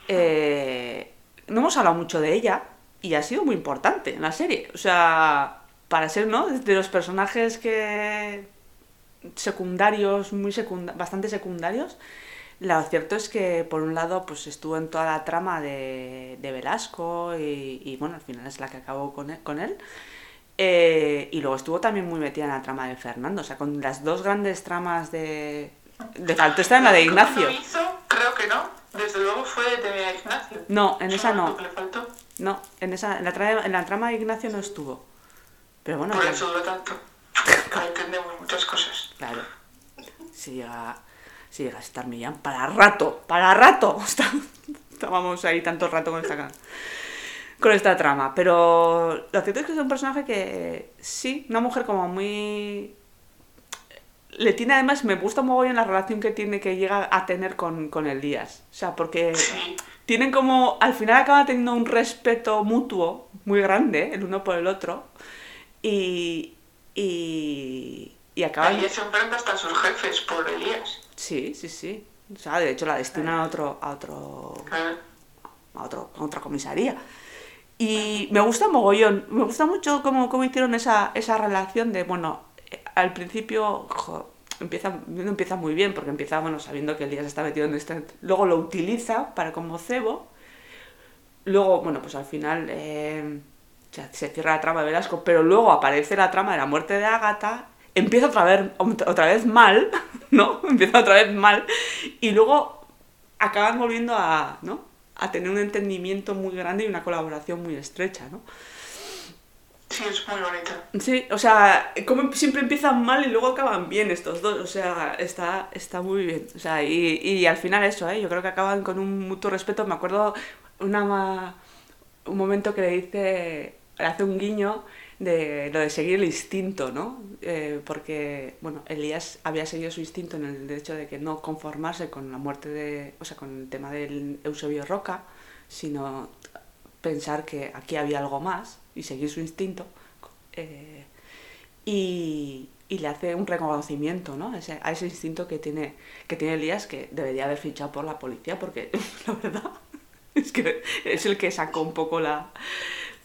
Eh, no hemos hablado mucho de ella y ha sido muy importante en la serie. O sea, para ser, ¿no? De los personajes que secundarios, muy secunda bastante secundarios, lo cierto es que por un lado pues estuvo en toda la trama de, de Velasco y, y, bueno, al final es la que acabó con él. Con él. Eh, y luego estuvo también muy metida en la trama de Fernando, o sea, con las dos grandes tramas de... De faltó estar en la de Ignacio. ¿Lo hizo? Creo que no. Desde luego fue de Ignacio. No, en esa no. le faltó. No, en, esa, en, la trama, en la trama de Ignacio no estuvo. Pero bueno, Por ya- eso duró tanto. Entendemos muchas cosas. claro. Si llega, si llega a estar Millán, para rato, para rato. Está- Estábamos ahí tanto rato con esta, con esta trama. Pero lo cierto es que es un personaje que, sí, una mujer como muy... Le tiene además, me gusta muy bien la relación que tiene, que llega a tener con, con Elías. O sea, porque tienen como, al final acaban teniendo un respeto mutuo muy grande, el uno por el otro, y, y, y acaban... Se enfrenta hasta sus jefes por Elías. Sí, sí, sí. O sea, de hecho la destinan a otro, a otro, Claro. a otro, a otra comisaría. Y me gusta mogollón, me gusta mucho cómo, cómo hicieron esa, esa relación de, bueno, eh, al principio jo, empieza, empieza muy bien, porque empieza, bueno, sabiendo que Elías está metido en este... Luego lo utiliza para como cebo, luego, bueno, pues al final eh, se, se cierra la trama de Velasco, pero luego aparece la trama de la muerte de Ágata, empieza otra vez, otra vez mal, ¿no? Empieza otra vez mal, y luego acaban volviendo a, ¿no? a tener un entendimiento muy grande y una colaboración muy estrecha, ¿no? Sí, es muy bonita. Sí, o sea, como siempre empiezan mal y luego acaban bien estos dos, o sea, está, está muy bien. O sea, y, y al final eso, ¿eh? yo creo que acaban con un mutuo respeto. Me acuerdo una, un momento que le dice, le hace un guiño de lo de seguir el instinto, ¿no? Eh, porque, bueno, Elías había seguido su instinto en el hecho de que no conformarse con la muerte de, o sea, con el tema del Eusebio Roca, sino pensar que aquí había algo más y seguir su instinto. eh, y, y le hace un reconocimiento ¿no? a, ese, a ese instinto que tiene, que tiene Elías, que debería haber fichado por la policía, porque la verdad es que es el que sacó un poco la,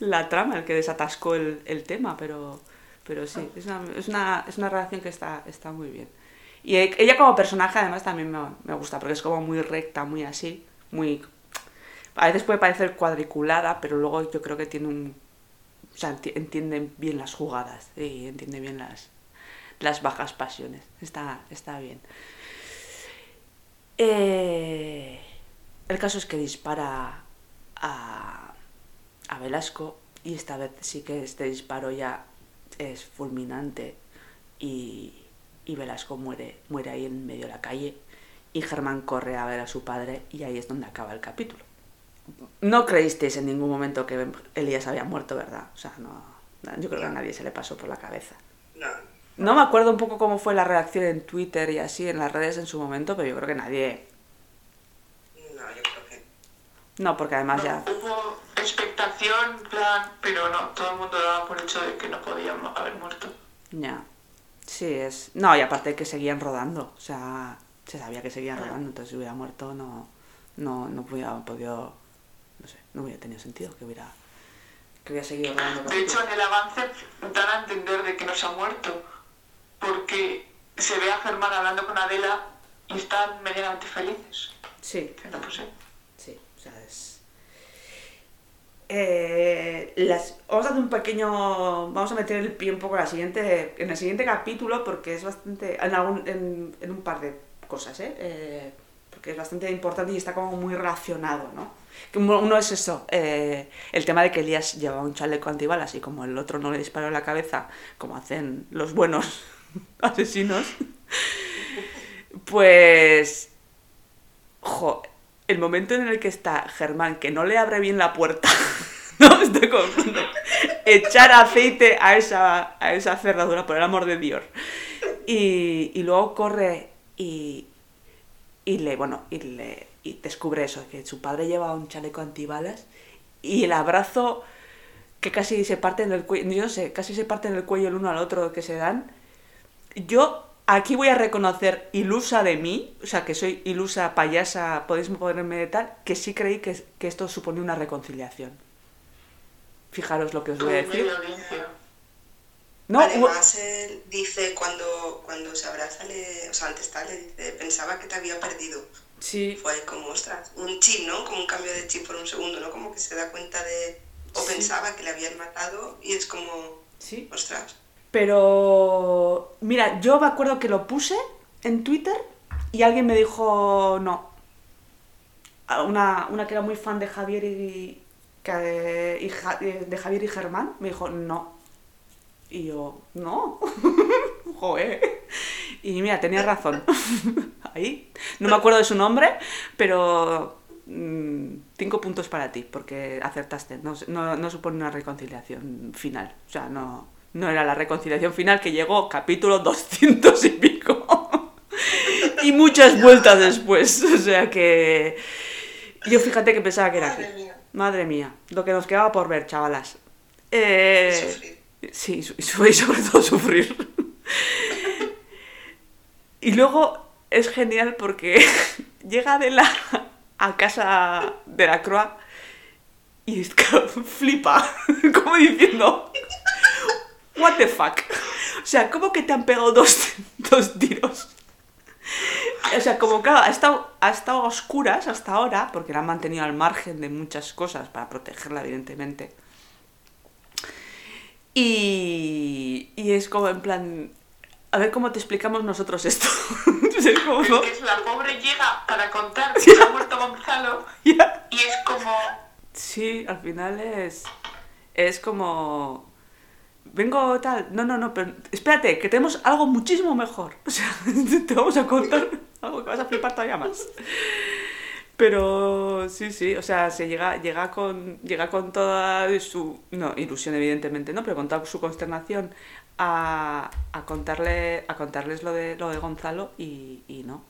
la trama, el que desatascó el, el tema, pero, pero sí, es una, es una, es una relación que está, está muy bien. Y e- ella como personaje además también me, me gusta, porque es como muy recta, muy así, muy... A veces puede parecer cuadriculada, pero luego yo creo que tiene un... O sea, enti- entiende bien las jugadas y entiende bien las, las bajas pasiones. Está, está bien. Eh, el caso es que dispara a, a Velasco y esta vez sí que este disparo ya es fulminante y, y Velasco muere, muere ahí en medio de la calle y Germán corre a ver a su padre y ahí es donde acaba el capítulo. No creísteis en ningún momento que Elías había muerto, ¿verdad? O sea, no, yo creo que a nadie se le pasó por la cabeza. No. No me acuerdo un poco cómo fue la reacción en Twitter y así en las redes en su momento, pero yo creo que nadie... No, yo creo que. No, porque además ya... Hubo expectación, plan, pero no, todo el mundo daba por hecho de que no podían haber muerto. Ya. Sí, es... No, y aparte que seguían rodando. O sea, se sabía que seguían rodando, entonces si hubiera muerto no, no, no hubiera podido... No sé, no hubiera tenido sentido que hubiera... Que hubiera seguido rodando. De hecho, en el avance dan a entender de que no se ha muerto, porque se ve a Germán hablando con Adela y están medianamente felices. Sí, pues sí. Sí, o sea, es... Eh, las... Vamos a hacer un pequeño... Vamos a meter el pie un poco en, la siguiente... en el siguiente capítulo porque es bastante... En, algún- en, en un par de cosas, ¿eh? Eh, Porque es bastante importante y está como muy relacionado, ¿no? Que uno uno es eso, eh, el tema de que Elías llevaba un chaleco antibalas y como el otro no le disparó en la cabeza, como hacen los buenos asesinos, pues Jo, el momento en el que está Germán, que no le abre bien la puerta, no estoy con echar aceite a esa, a esa cerradura, por el amor de Dios. Y, luego corre y, y le, bueno, y le y descubre eso, que su padre lleva un chaleco antibalas y el abrazo que casi se parte en el cuello, yo no sé, casi se parte en el cuello el uno al otro que se dan. Yo aquí voy a reconocer ilusa de mí, o sea, que soy ilusa, payasa, podéis ponerme de tal, que sí creí que, que esto supone una reconciliación. Fijaros lo que os voy a decir. No, Además, él dice cuando, cuando se abraza, le, o sea, antes está, le dice, pensaba que te había perdido. sí, Fue como, ostras, un chip, ¿no? Como un cambio de chip por un segundo, ¿no? Como que se da cuenta de, o Sí. pensaba que le habían matado y es como, sí. ostras. Pero, mira, yo me acuerdo que lo puse en Twitter y alguien me dijo no. Una, una que era muy fan de Javier y, y Ja- de Javier y Germán me dijo no. Y yo, no. Joder. Y mira, tenía razón. Ahí. No me acuerdo de su nombre, pero mm, cinco puntos para ti, porque acertaste. No, no, no supone una reconciliación final. O sea, no, no era la reconciliación final que llegó capítulo 200 y pico. y muchas vueltas después. O sea que... Yo fíjate que pensaba que era así. Madre mía. Madre mía, lo que nos quedaba por ver, chavalas. Eh, Sufrir. Sí, y sobre todo sufrir. Y luego es genial porque llega de la a casa de la Croa y flipa, como diciendo, what the fuck. O sea, ¿cómo que te han pegado dos, dos tiros? O sea, como claro, ha estado, ha estado a oscuras hasta ahora, porque la han mantenido al margen de muchas cosas para protegerla, evidentemente. Y, y es como en plan, a ver cómo te explicamos nosotros esto. Es como, Es que es la pobre llega para contar que se ha muerto Gonzalo y es como. Sí, al final es. Es como. Vengo tal. No, no, no, pero espérate, que tenemos algo muchísimo mejor. O sea, te vamos a contar algo que vas a flipar todavía más. Pero sí, sí, o sea, se llega, llega con. Llega con toda su. No, ilusión, evidentemente, ¿no? Pero con toda su consternación a, a contarle. a contarles lo de lo de Gonzalo y, y no.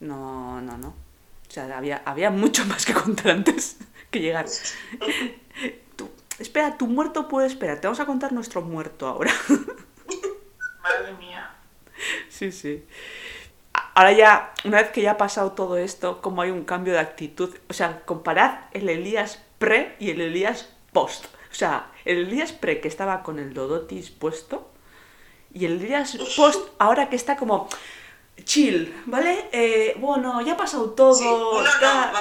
No, no, no. O sea, había, había mucho más que contar antes que llegar. Espera, tu muerto puede esperar. Te vamos a contar nuestro muerto ahora. Madre mía. Sí, sí. Ahora ya, una vez que ya ha pasado todo esto, como hay un cambio de actitud. O sea, comparad el Elías pre y el Elías post. O sea, el Elías pre que estaba con el Dodotis puesto y el Elías post ahora que está como chill, ¿vale? Eh, bueno, ya ha pasado todo. Sí, uno no, tal. me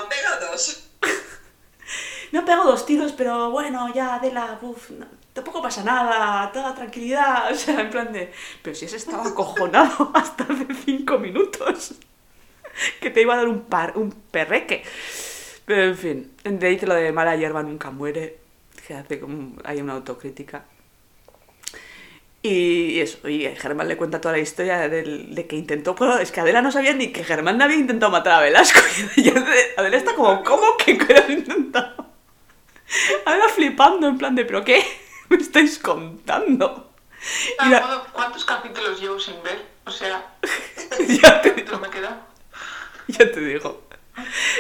han pegado dos. Tiros, pero bueno, ya, Adela, uf, no, tampoco pasa nada, toda tranquilidad. O sea, en plan de. Pero si ese estaba acojonado hasta hace cinco minutos. Que te iba a dar un, par, un perreque. Pero en fin, de ahí te lo de mala hierba nunca muere. que hace como hay una autocrítica. Y eso, y Germán le cuenta toda la historia del- de, que intentó, pero es que Adela no sabía ni que Germán había intentado matar a Velasco. Y Adela está como, ¿cómo que lo intentado? Adela flipando en plan de, ¿pero qué me estáis contando? Y la- Ah, ¿Cuántos capítulos llevo sin ver? O sea, ya, te, capítulo me queda? ya te digo.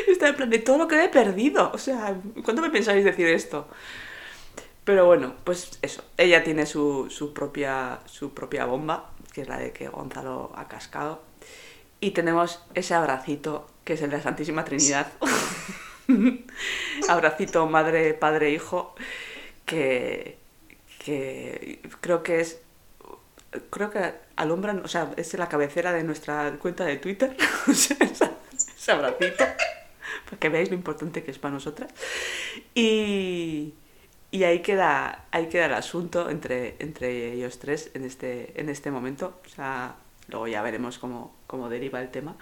Está en plan de todo lo que he perdido. O sea, ¿cuándo me pensáis decir esto? Pero bueno, pues eso. Ella tiene su, su propia, su propia bomba, que es la de que Gonzalo ha cascado. Y tenemos ese abracito, que es el de la Santísima Trinidad. abracito madre, padre, hijo, que, que creo que es creo que alumbran, o sea, es la cabecera de nuestra cuenta de Twitter, ese abracito, para que veáis lo importante que es para nosotras. Y, y ahí queda, ahí queda el asunto entre, entre ellos tres en este, en este momento. O sea, luego ya veremos cómo, cómo deriva el tema.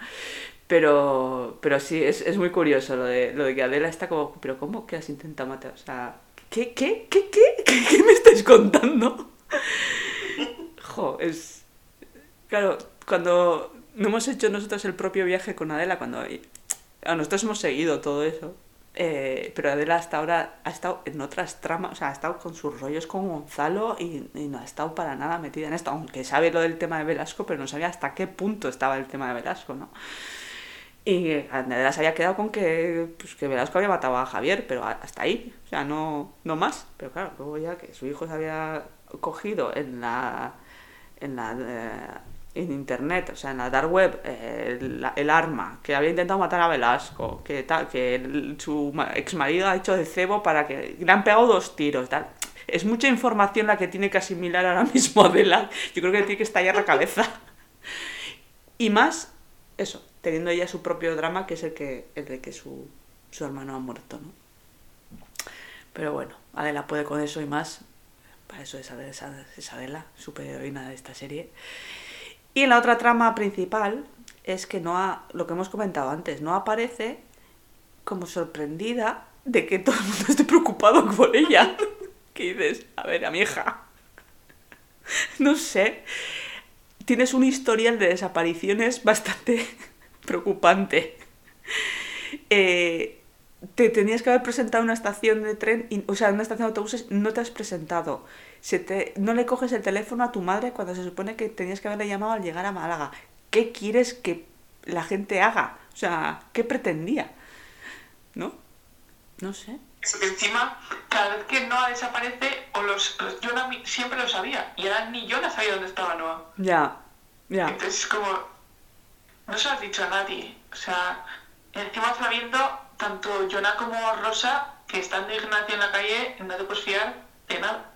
Pero, pero sí, es, es muy curioso lo de, lo de que Adela está como, pero ¿cómo que has intentado matar? O sea, ¿qué, qué, qué, qué, qué, me estáis contando? Jo, es... Claro, cuando no hemos hecho nosotros el propio viaje con Adela, cuando nosotros hemos seguido todo eso, eh, pero Adela hasta ahora ha estado en otras tramas, o sea, ha estado con sus rollos con Gonzalo y no ha estado para nada metida en esto, aunque sabe lo del tema de Velasco, pero no sabía hasta qué punto estaba el tema de Velasco, ¿no? Y eh, Adela se había quedado con que, pues, que Velasco había matado a Javier, pero hasta ahí, o sea, no, no más. Pero claro, luego ya que su hijo se había cogido en la, en la eh, en internet, o sea, en la dark web, eh, el, arma, que había intentado matar a Velasco, que tal, que el- su ex marido ha hecho de cebo para que le han pegado dos tiros. Es mucha información la que tiene que asimilar ahora mismo Adela. Yo creo que tiene que estallar la cabeza. Y más, eso, teniendo ella su propio drama, que es el, que, el de que su, su hermano ha muerto, ¿no? Pero bueno, Adela puede con eso y más. Para eso es Adela, es Adela superheroína de esta serie. Y en la otra trama principal es que no ha, lo que hemos comentado antes, no aparece como sorprendida de que todo el mundo esté preocupado por ella. ¿Qué dices? A ver, a mi hija. No sé. Tienes un historial de desapariciones bastante preocupante. Eh, te tenías que haber presentado en una estación de tren, y- o sea, en una estación de autobuses, no te has presentado. Se te, no le coges el teléfono a tu madre cuando se supone que tenías que haberle llamado al llegar a Málaga. ¿Qué quieres que la gente haga? O sea, ¿qué pretendía? ¿No? No sé. Encima, cada vez que Noah desaparece, o los, mi- siempre lo sabía, y ahora ni Jonah sabía dónde estaba Noah. Ya, ya. Entonces es como, no se lo has dicho a nadie. O sea, encima sabiendo, tanto Jonah como Rosa, que están de Ignacio en la calle, no te puedes fiar de nada.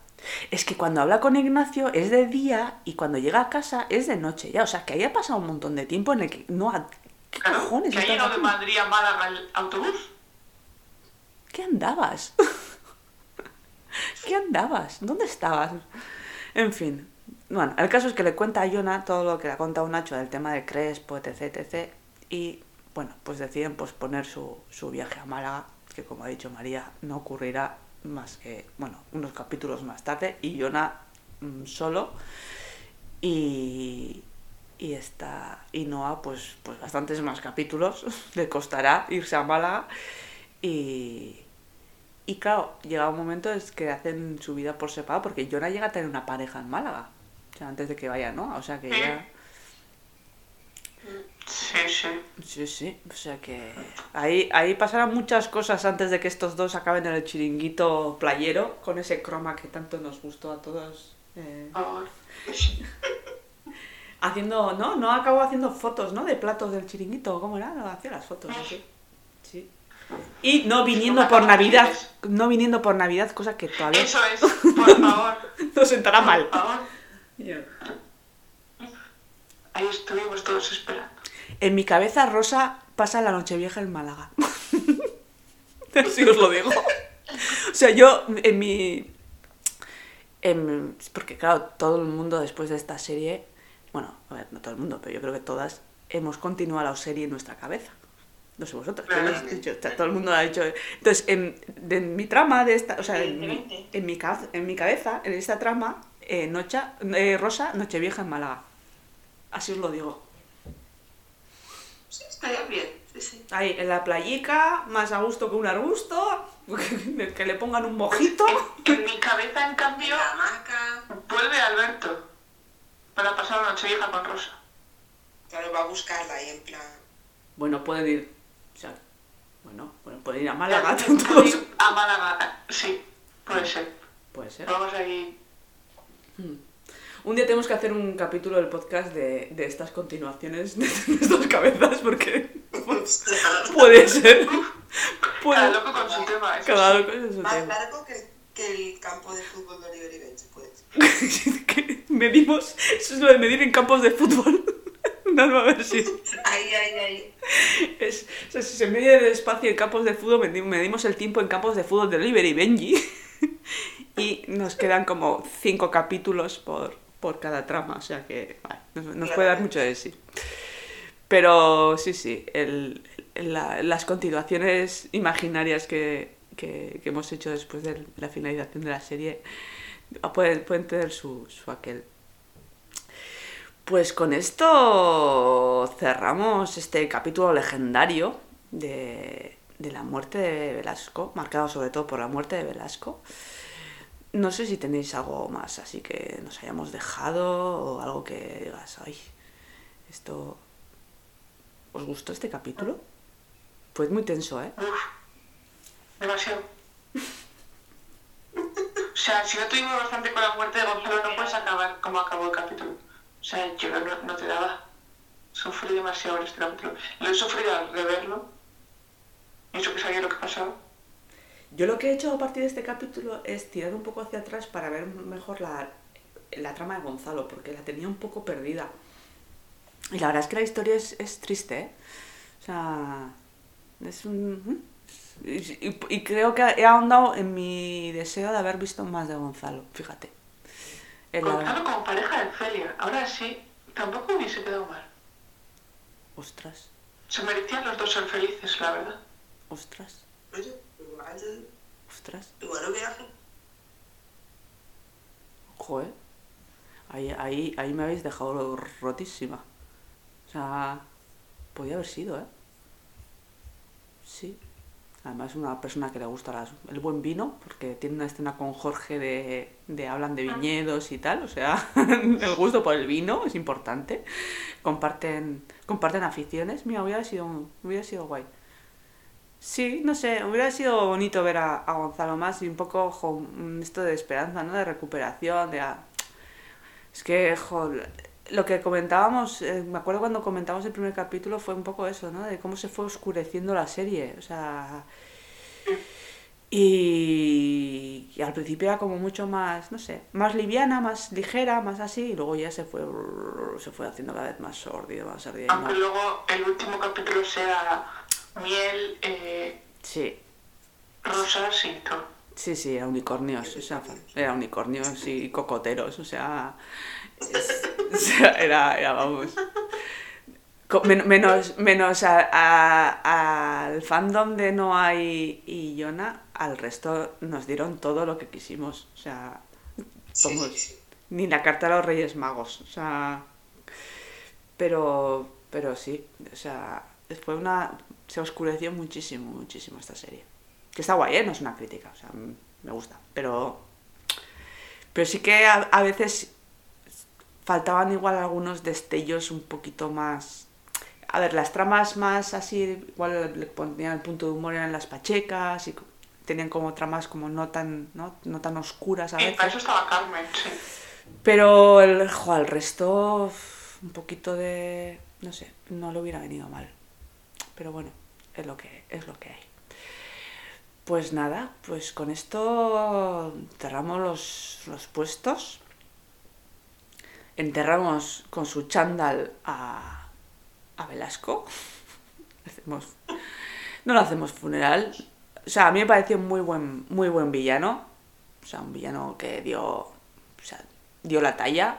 Es que cuando habla con Ignacio es de día y cuando llega a casa es de noche ya. O sea, que haya pasado un montón de tiempo en el que no... ha- ¿Qué Claro, cojones que ha llegado de? Madrid a Málaga el autobús. ¿Qué andabas? ¿Qué andabas? ¿Dónde estabas? En fin. Bueno, el caso es que le cuenta a Jonah todo lo que le ha contado Nacho del tema de Crespo, etc, etc. Y bueno, pues deciden posponer su, su viaje a Málaga, que como ha dicho María, no ocurrirá más que, bueno, unos capítulos más tarde. Y Jonah mm, solo. Y, y está y Noah pues pues bastantes más capítulos le costará irse a Málaga y y claro llega un momento es que hacen su vida por separado porque Jonah llega a tener una pareja en Málaga o sea antes de que vaya no o sea que ya Sí, sí. sí sí o sea que ahí ahí pasarán muchas cosas antes de que estos dos acaben en el chiringuito playero con ese croma que tanto nos gustó a todos eh, Ah, Haciendo, no, no acabó haciendo fotos, ¿no? De platos del chiringuito, ¿cómo era? Hacía las fotos, sí. sí. Y no viniendo por Navidad, no viniendo por Navidad, cosa que todavía Eso es, por favor. nos sentará mal. Por favor. Ahí estuvimos todos esperando. En mi cabeza, Rosa pasa la Nochevieja en Málaga. Así os lo digo. O sea, yo en mi... en- porque claro, todo el mundo después de esta serie, bueno, a ver, no todo el mundo, pero yo creo que todas, hemos continuado la serie en nuestra cabeza. No sé pero dicho, o sea, todo el mundo lo ha dicho. Entonces, en, de- en mi trama de esta, o sea, en, en mi, en mi cabeza, en esta trama, eh, Nocha, eh, Rosa, Nochevieja en Málaga. Así os lo digo. Sí, estaría bien. Sí, sí. Ahí, en la playica, más a gusto que un arbusto, que le pongan un mojito. En mi cabeza, en cambio, La hamaca. vuelve Alberto para pasar una noche vieja con Rosa. Claro, va a buscarla ahí en plan. Bueno, pueden ir. O sea, bueno, bueno, pueden ir a Málaga. Todos. ir A Málaga, sí, puede ser. Puede ser. Vamos ahí. Un día tenemos que hacer un capítulo del podcast de, de estas continuaciones de nuestras cabezas, porque puede ser. Cada Puede. loco con su tema. Cada loco es su Más tema. largo que, que el campo de fútbol de Oliver y Benji, pues. Que medimos. Eso es lo de medir en campos de fútbol. Una nueva versión. Ahí, ahí, ahí. Es, o sea, si se mide el espacio en campos de fútbol, medi- medimos el tiempo en campos de fútbol de Oliver y Benji. Y nos quedan como cinco capítulos por, por cada trama, o sea que vale, nos, nos puede dar mucho de sí. Pero sí, sí, el- la- las continuaciones imaginarias que, que- que hemos hecho después de la finalización de la serie pueden, pueden tener su, su aquel. Pues con esto cerramos este capítulo legendario de, de la muerte de Velasco, marcado sobre todo por la muerte de Velasco. No sé si tenéis algo más así que nos hayamos dejado o algo que digas, ay, esto... ¿Os gustó este capítulo? Fue muy tenso, ¿eh? Demasiado. O sea, si no tuvimos bastante con la muerte de Gonzalo, no puedes acabar como acabó el capítulo. O sea, yo no, no te daba. Sufrí demasiado en este capítulo. Lo he sufrido al reverlo. Y eso que sabía lo que pasaba. Yo lo que he hecho a partir de este capítulo es tirar un poco hacia atrás para ver mejor la, la trama de Gonzalo, porque la tenía un poco perdida. Y la verdad es que la historia es, es triste, ¿eh? O sea, es un... Y, y- y creo que he ahondado en mi deseo de haber visto más de Gonzalo, fíjate. En la- Gonzalo como pareja de Celia. Ahora sí, tampoco hubiese quedado mal. Ostras, Se merecían los dos ser felices, la verdad. ostras, Oye, ostras. igual hubiera. Joder. Ahí, ahí, ahí me habéis dejado rotísima. O sea, podía haber sido, ¿eh? Sí. Además, una persona que le gusta las- el buen vino, porque tiene una escena con Jorge de, de hablan de viñedos y tal. O sea, el gusto por el vino es importante. Comparten, comparten aficiones. Mira, hubiera sido, hubiera sido guay. Sí, no sé, hubiera sido bonito ver a, a Gonzalo más y un poco jo, esto de esperanza, ¿no? De recuperación, de... a- Es que, lo que comentábamos, eh, me acuerdo cuando comentamos el primer capítulo fue un poco eso, ¿no? De cómo se fue oscureciendo la serie, o sea... Y, al principio era como mucho más, no sé, más liviana, más ligera, más así, y luego ya se fue, se fue haciendo cada vez más sórdido, más Aunque luego el último capítulo sea miel, eh, Sí, rosas y todo. Sí, sí, era unicornios, o sea, era unicornios y cocoteros, o sea, es- o sea, era, era, vamos, men- menos, menos a- a- al fandom de Noah y, y Yona, al resto nos dieron todo lo que quisimos, o sea, Sí, Vamos. sí, sí. ni la carta a los Reyes Magos, o sea, pero, pero sí, o sea, fue una, se oscureció muchísimo, muchísimo esta serie. Que está guay, ¿eh? No es una crítica, o sea, m- me gusta, pero, pero sí que a, a veces faltaban igual algunos destellos un poquito más... A ver, las tramas más así, igual le ponían el punto de humor eran las pachecas y tenían como tramas como no tan, no, no tan oscuras a Y para veces. eso estaba Carmen, sí. Pero el, jo, al resto, un poquito de. No sé, no le hubiera venido mal. Pero bueno, es lo que, es lo que hay. Pues nada, pues con esto cerramos los, los puestos. Enterramos con su chándal a, a Velasco. Hacemos, no lo hacemos funeral. O sea, a mí me pareció muy buen, muy buen villano. O sea, un villano que dio, o sea, dio la talla.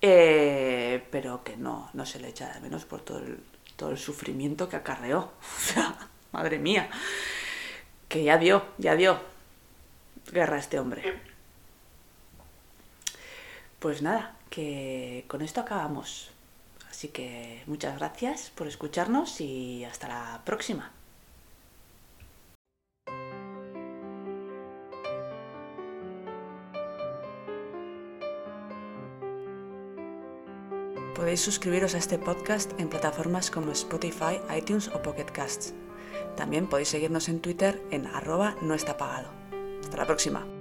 eh, pero que no, no se le echa de menos por todo el, todo el sufrimiento que acarreó. O sea, madre mía, que ya dio, ya dio guerra a este hombre. Pues nada, que con esto acabamos. Así que muchas gracias por escucharnos y hasta la próxima. Podéis suscribiros a este podcast en plataformas como Spotify, iTunes o Pocket Casts. También podéis seguirnos en Twitter en arroba no está pagado. Hasta la próxima.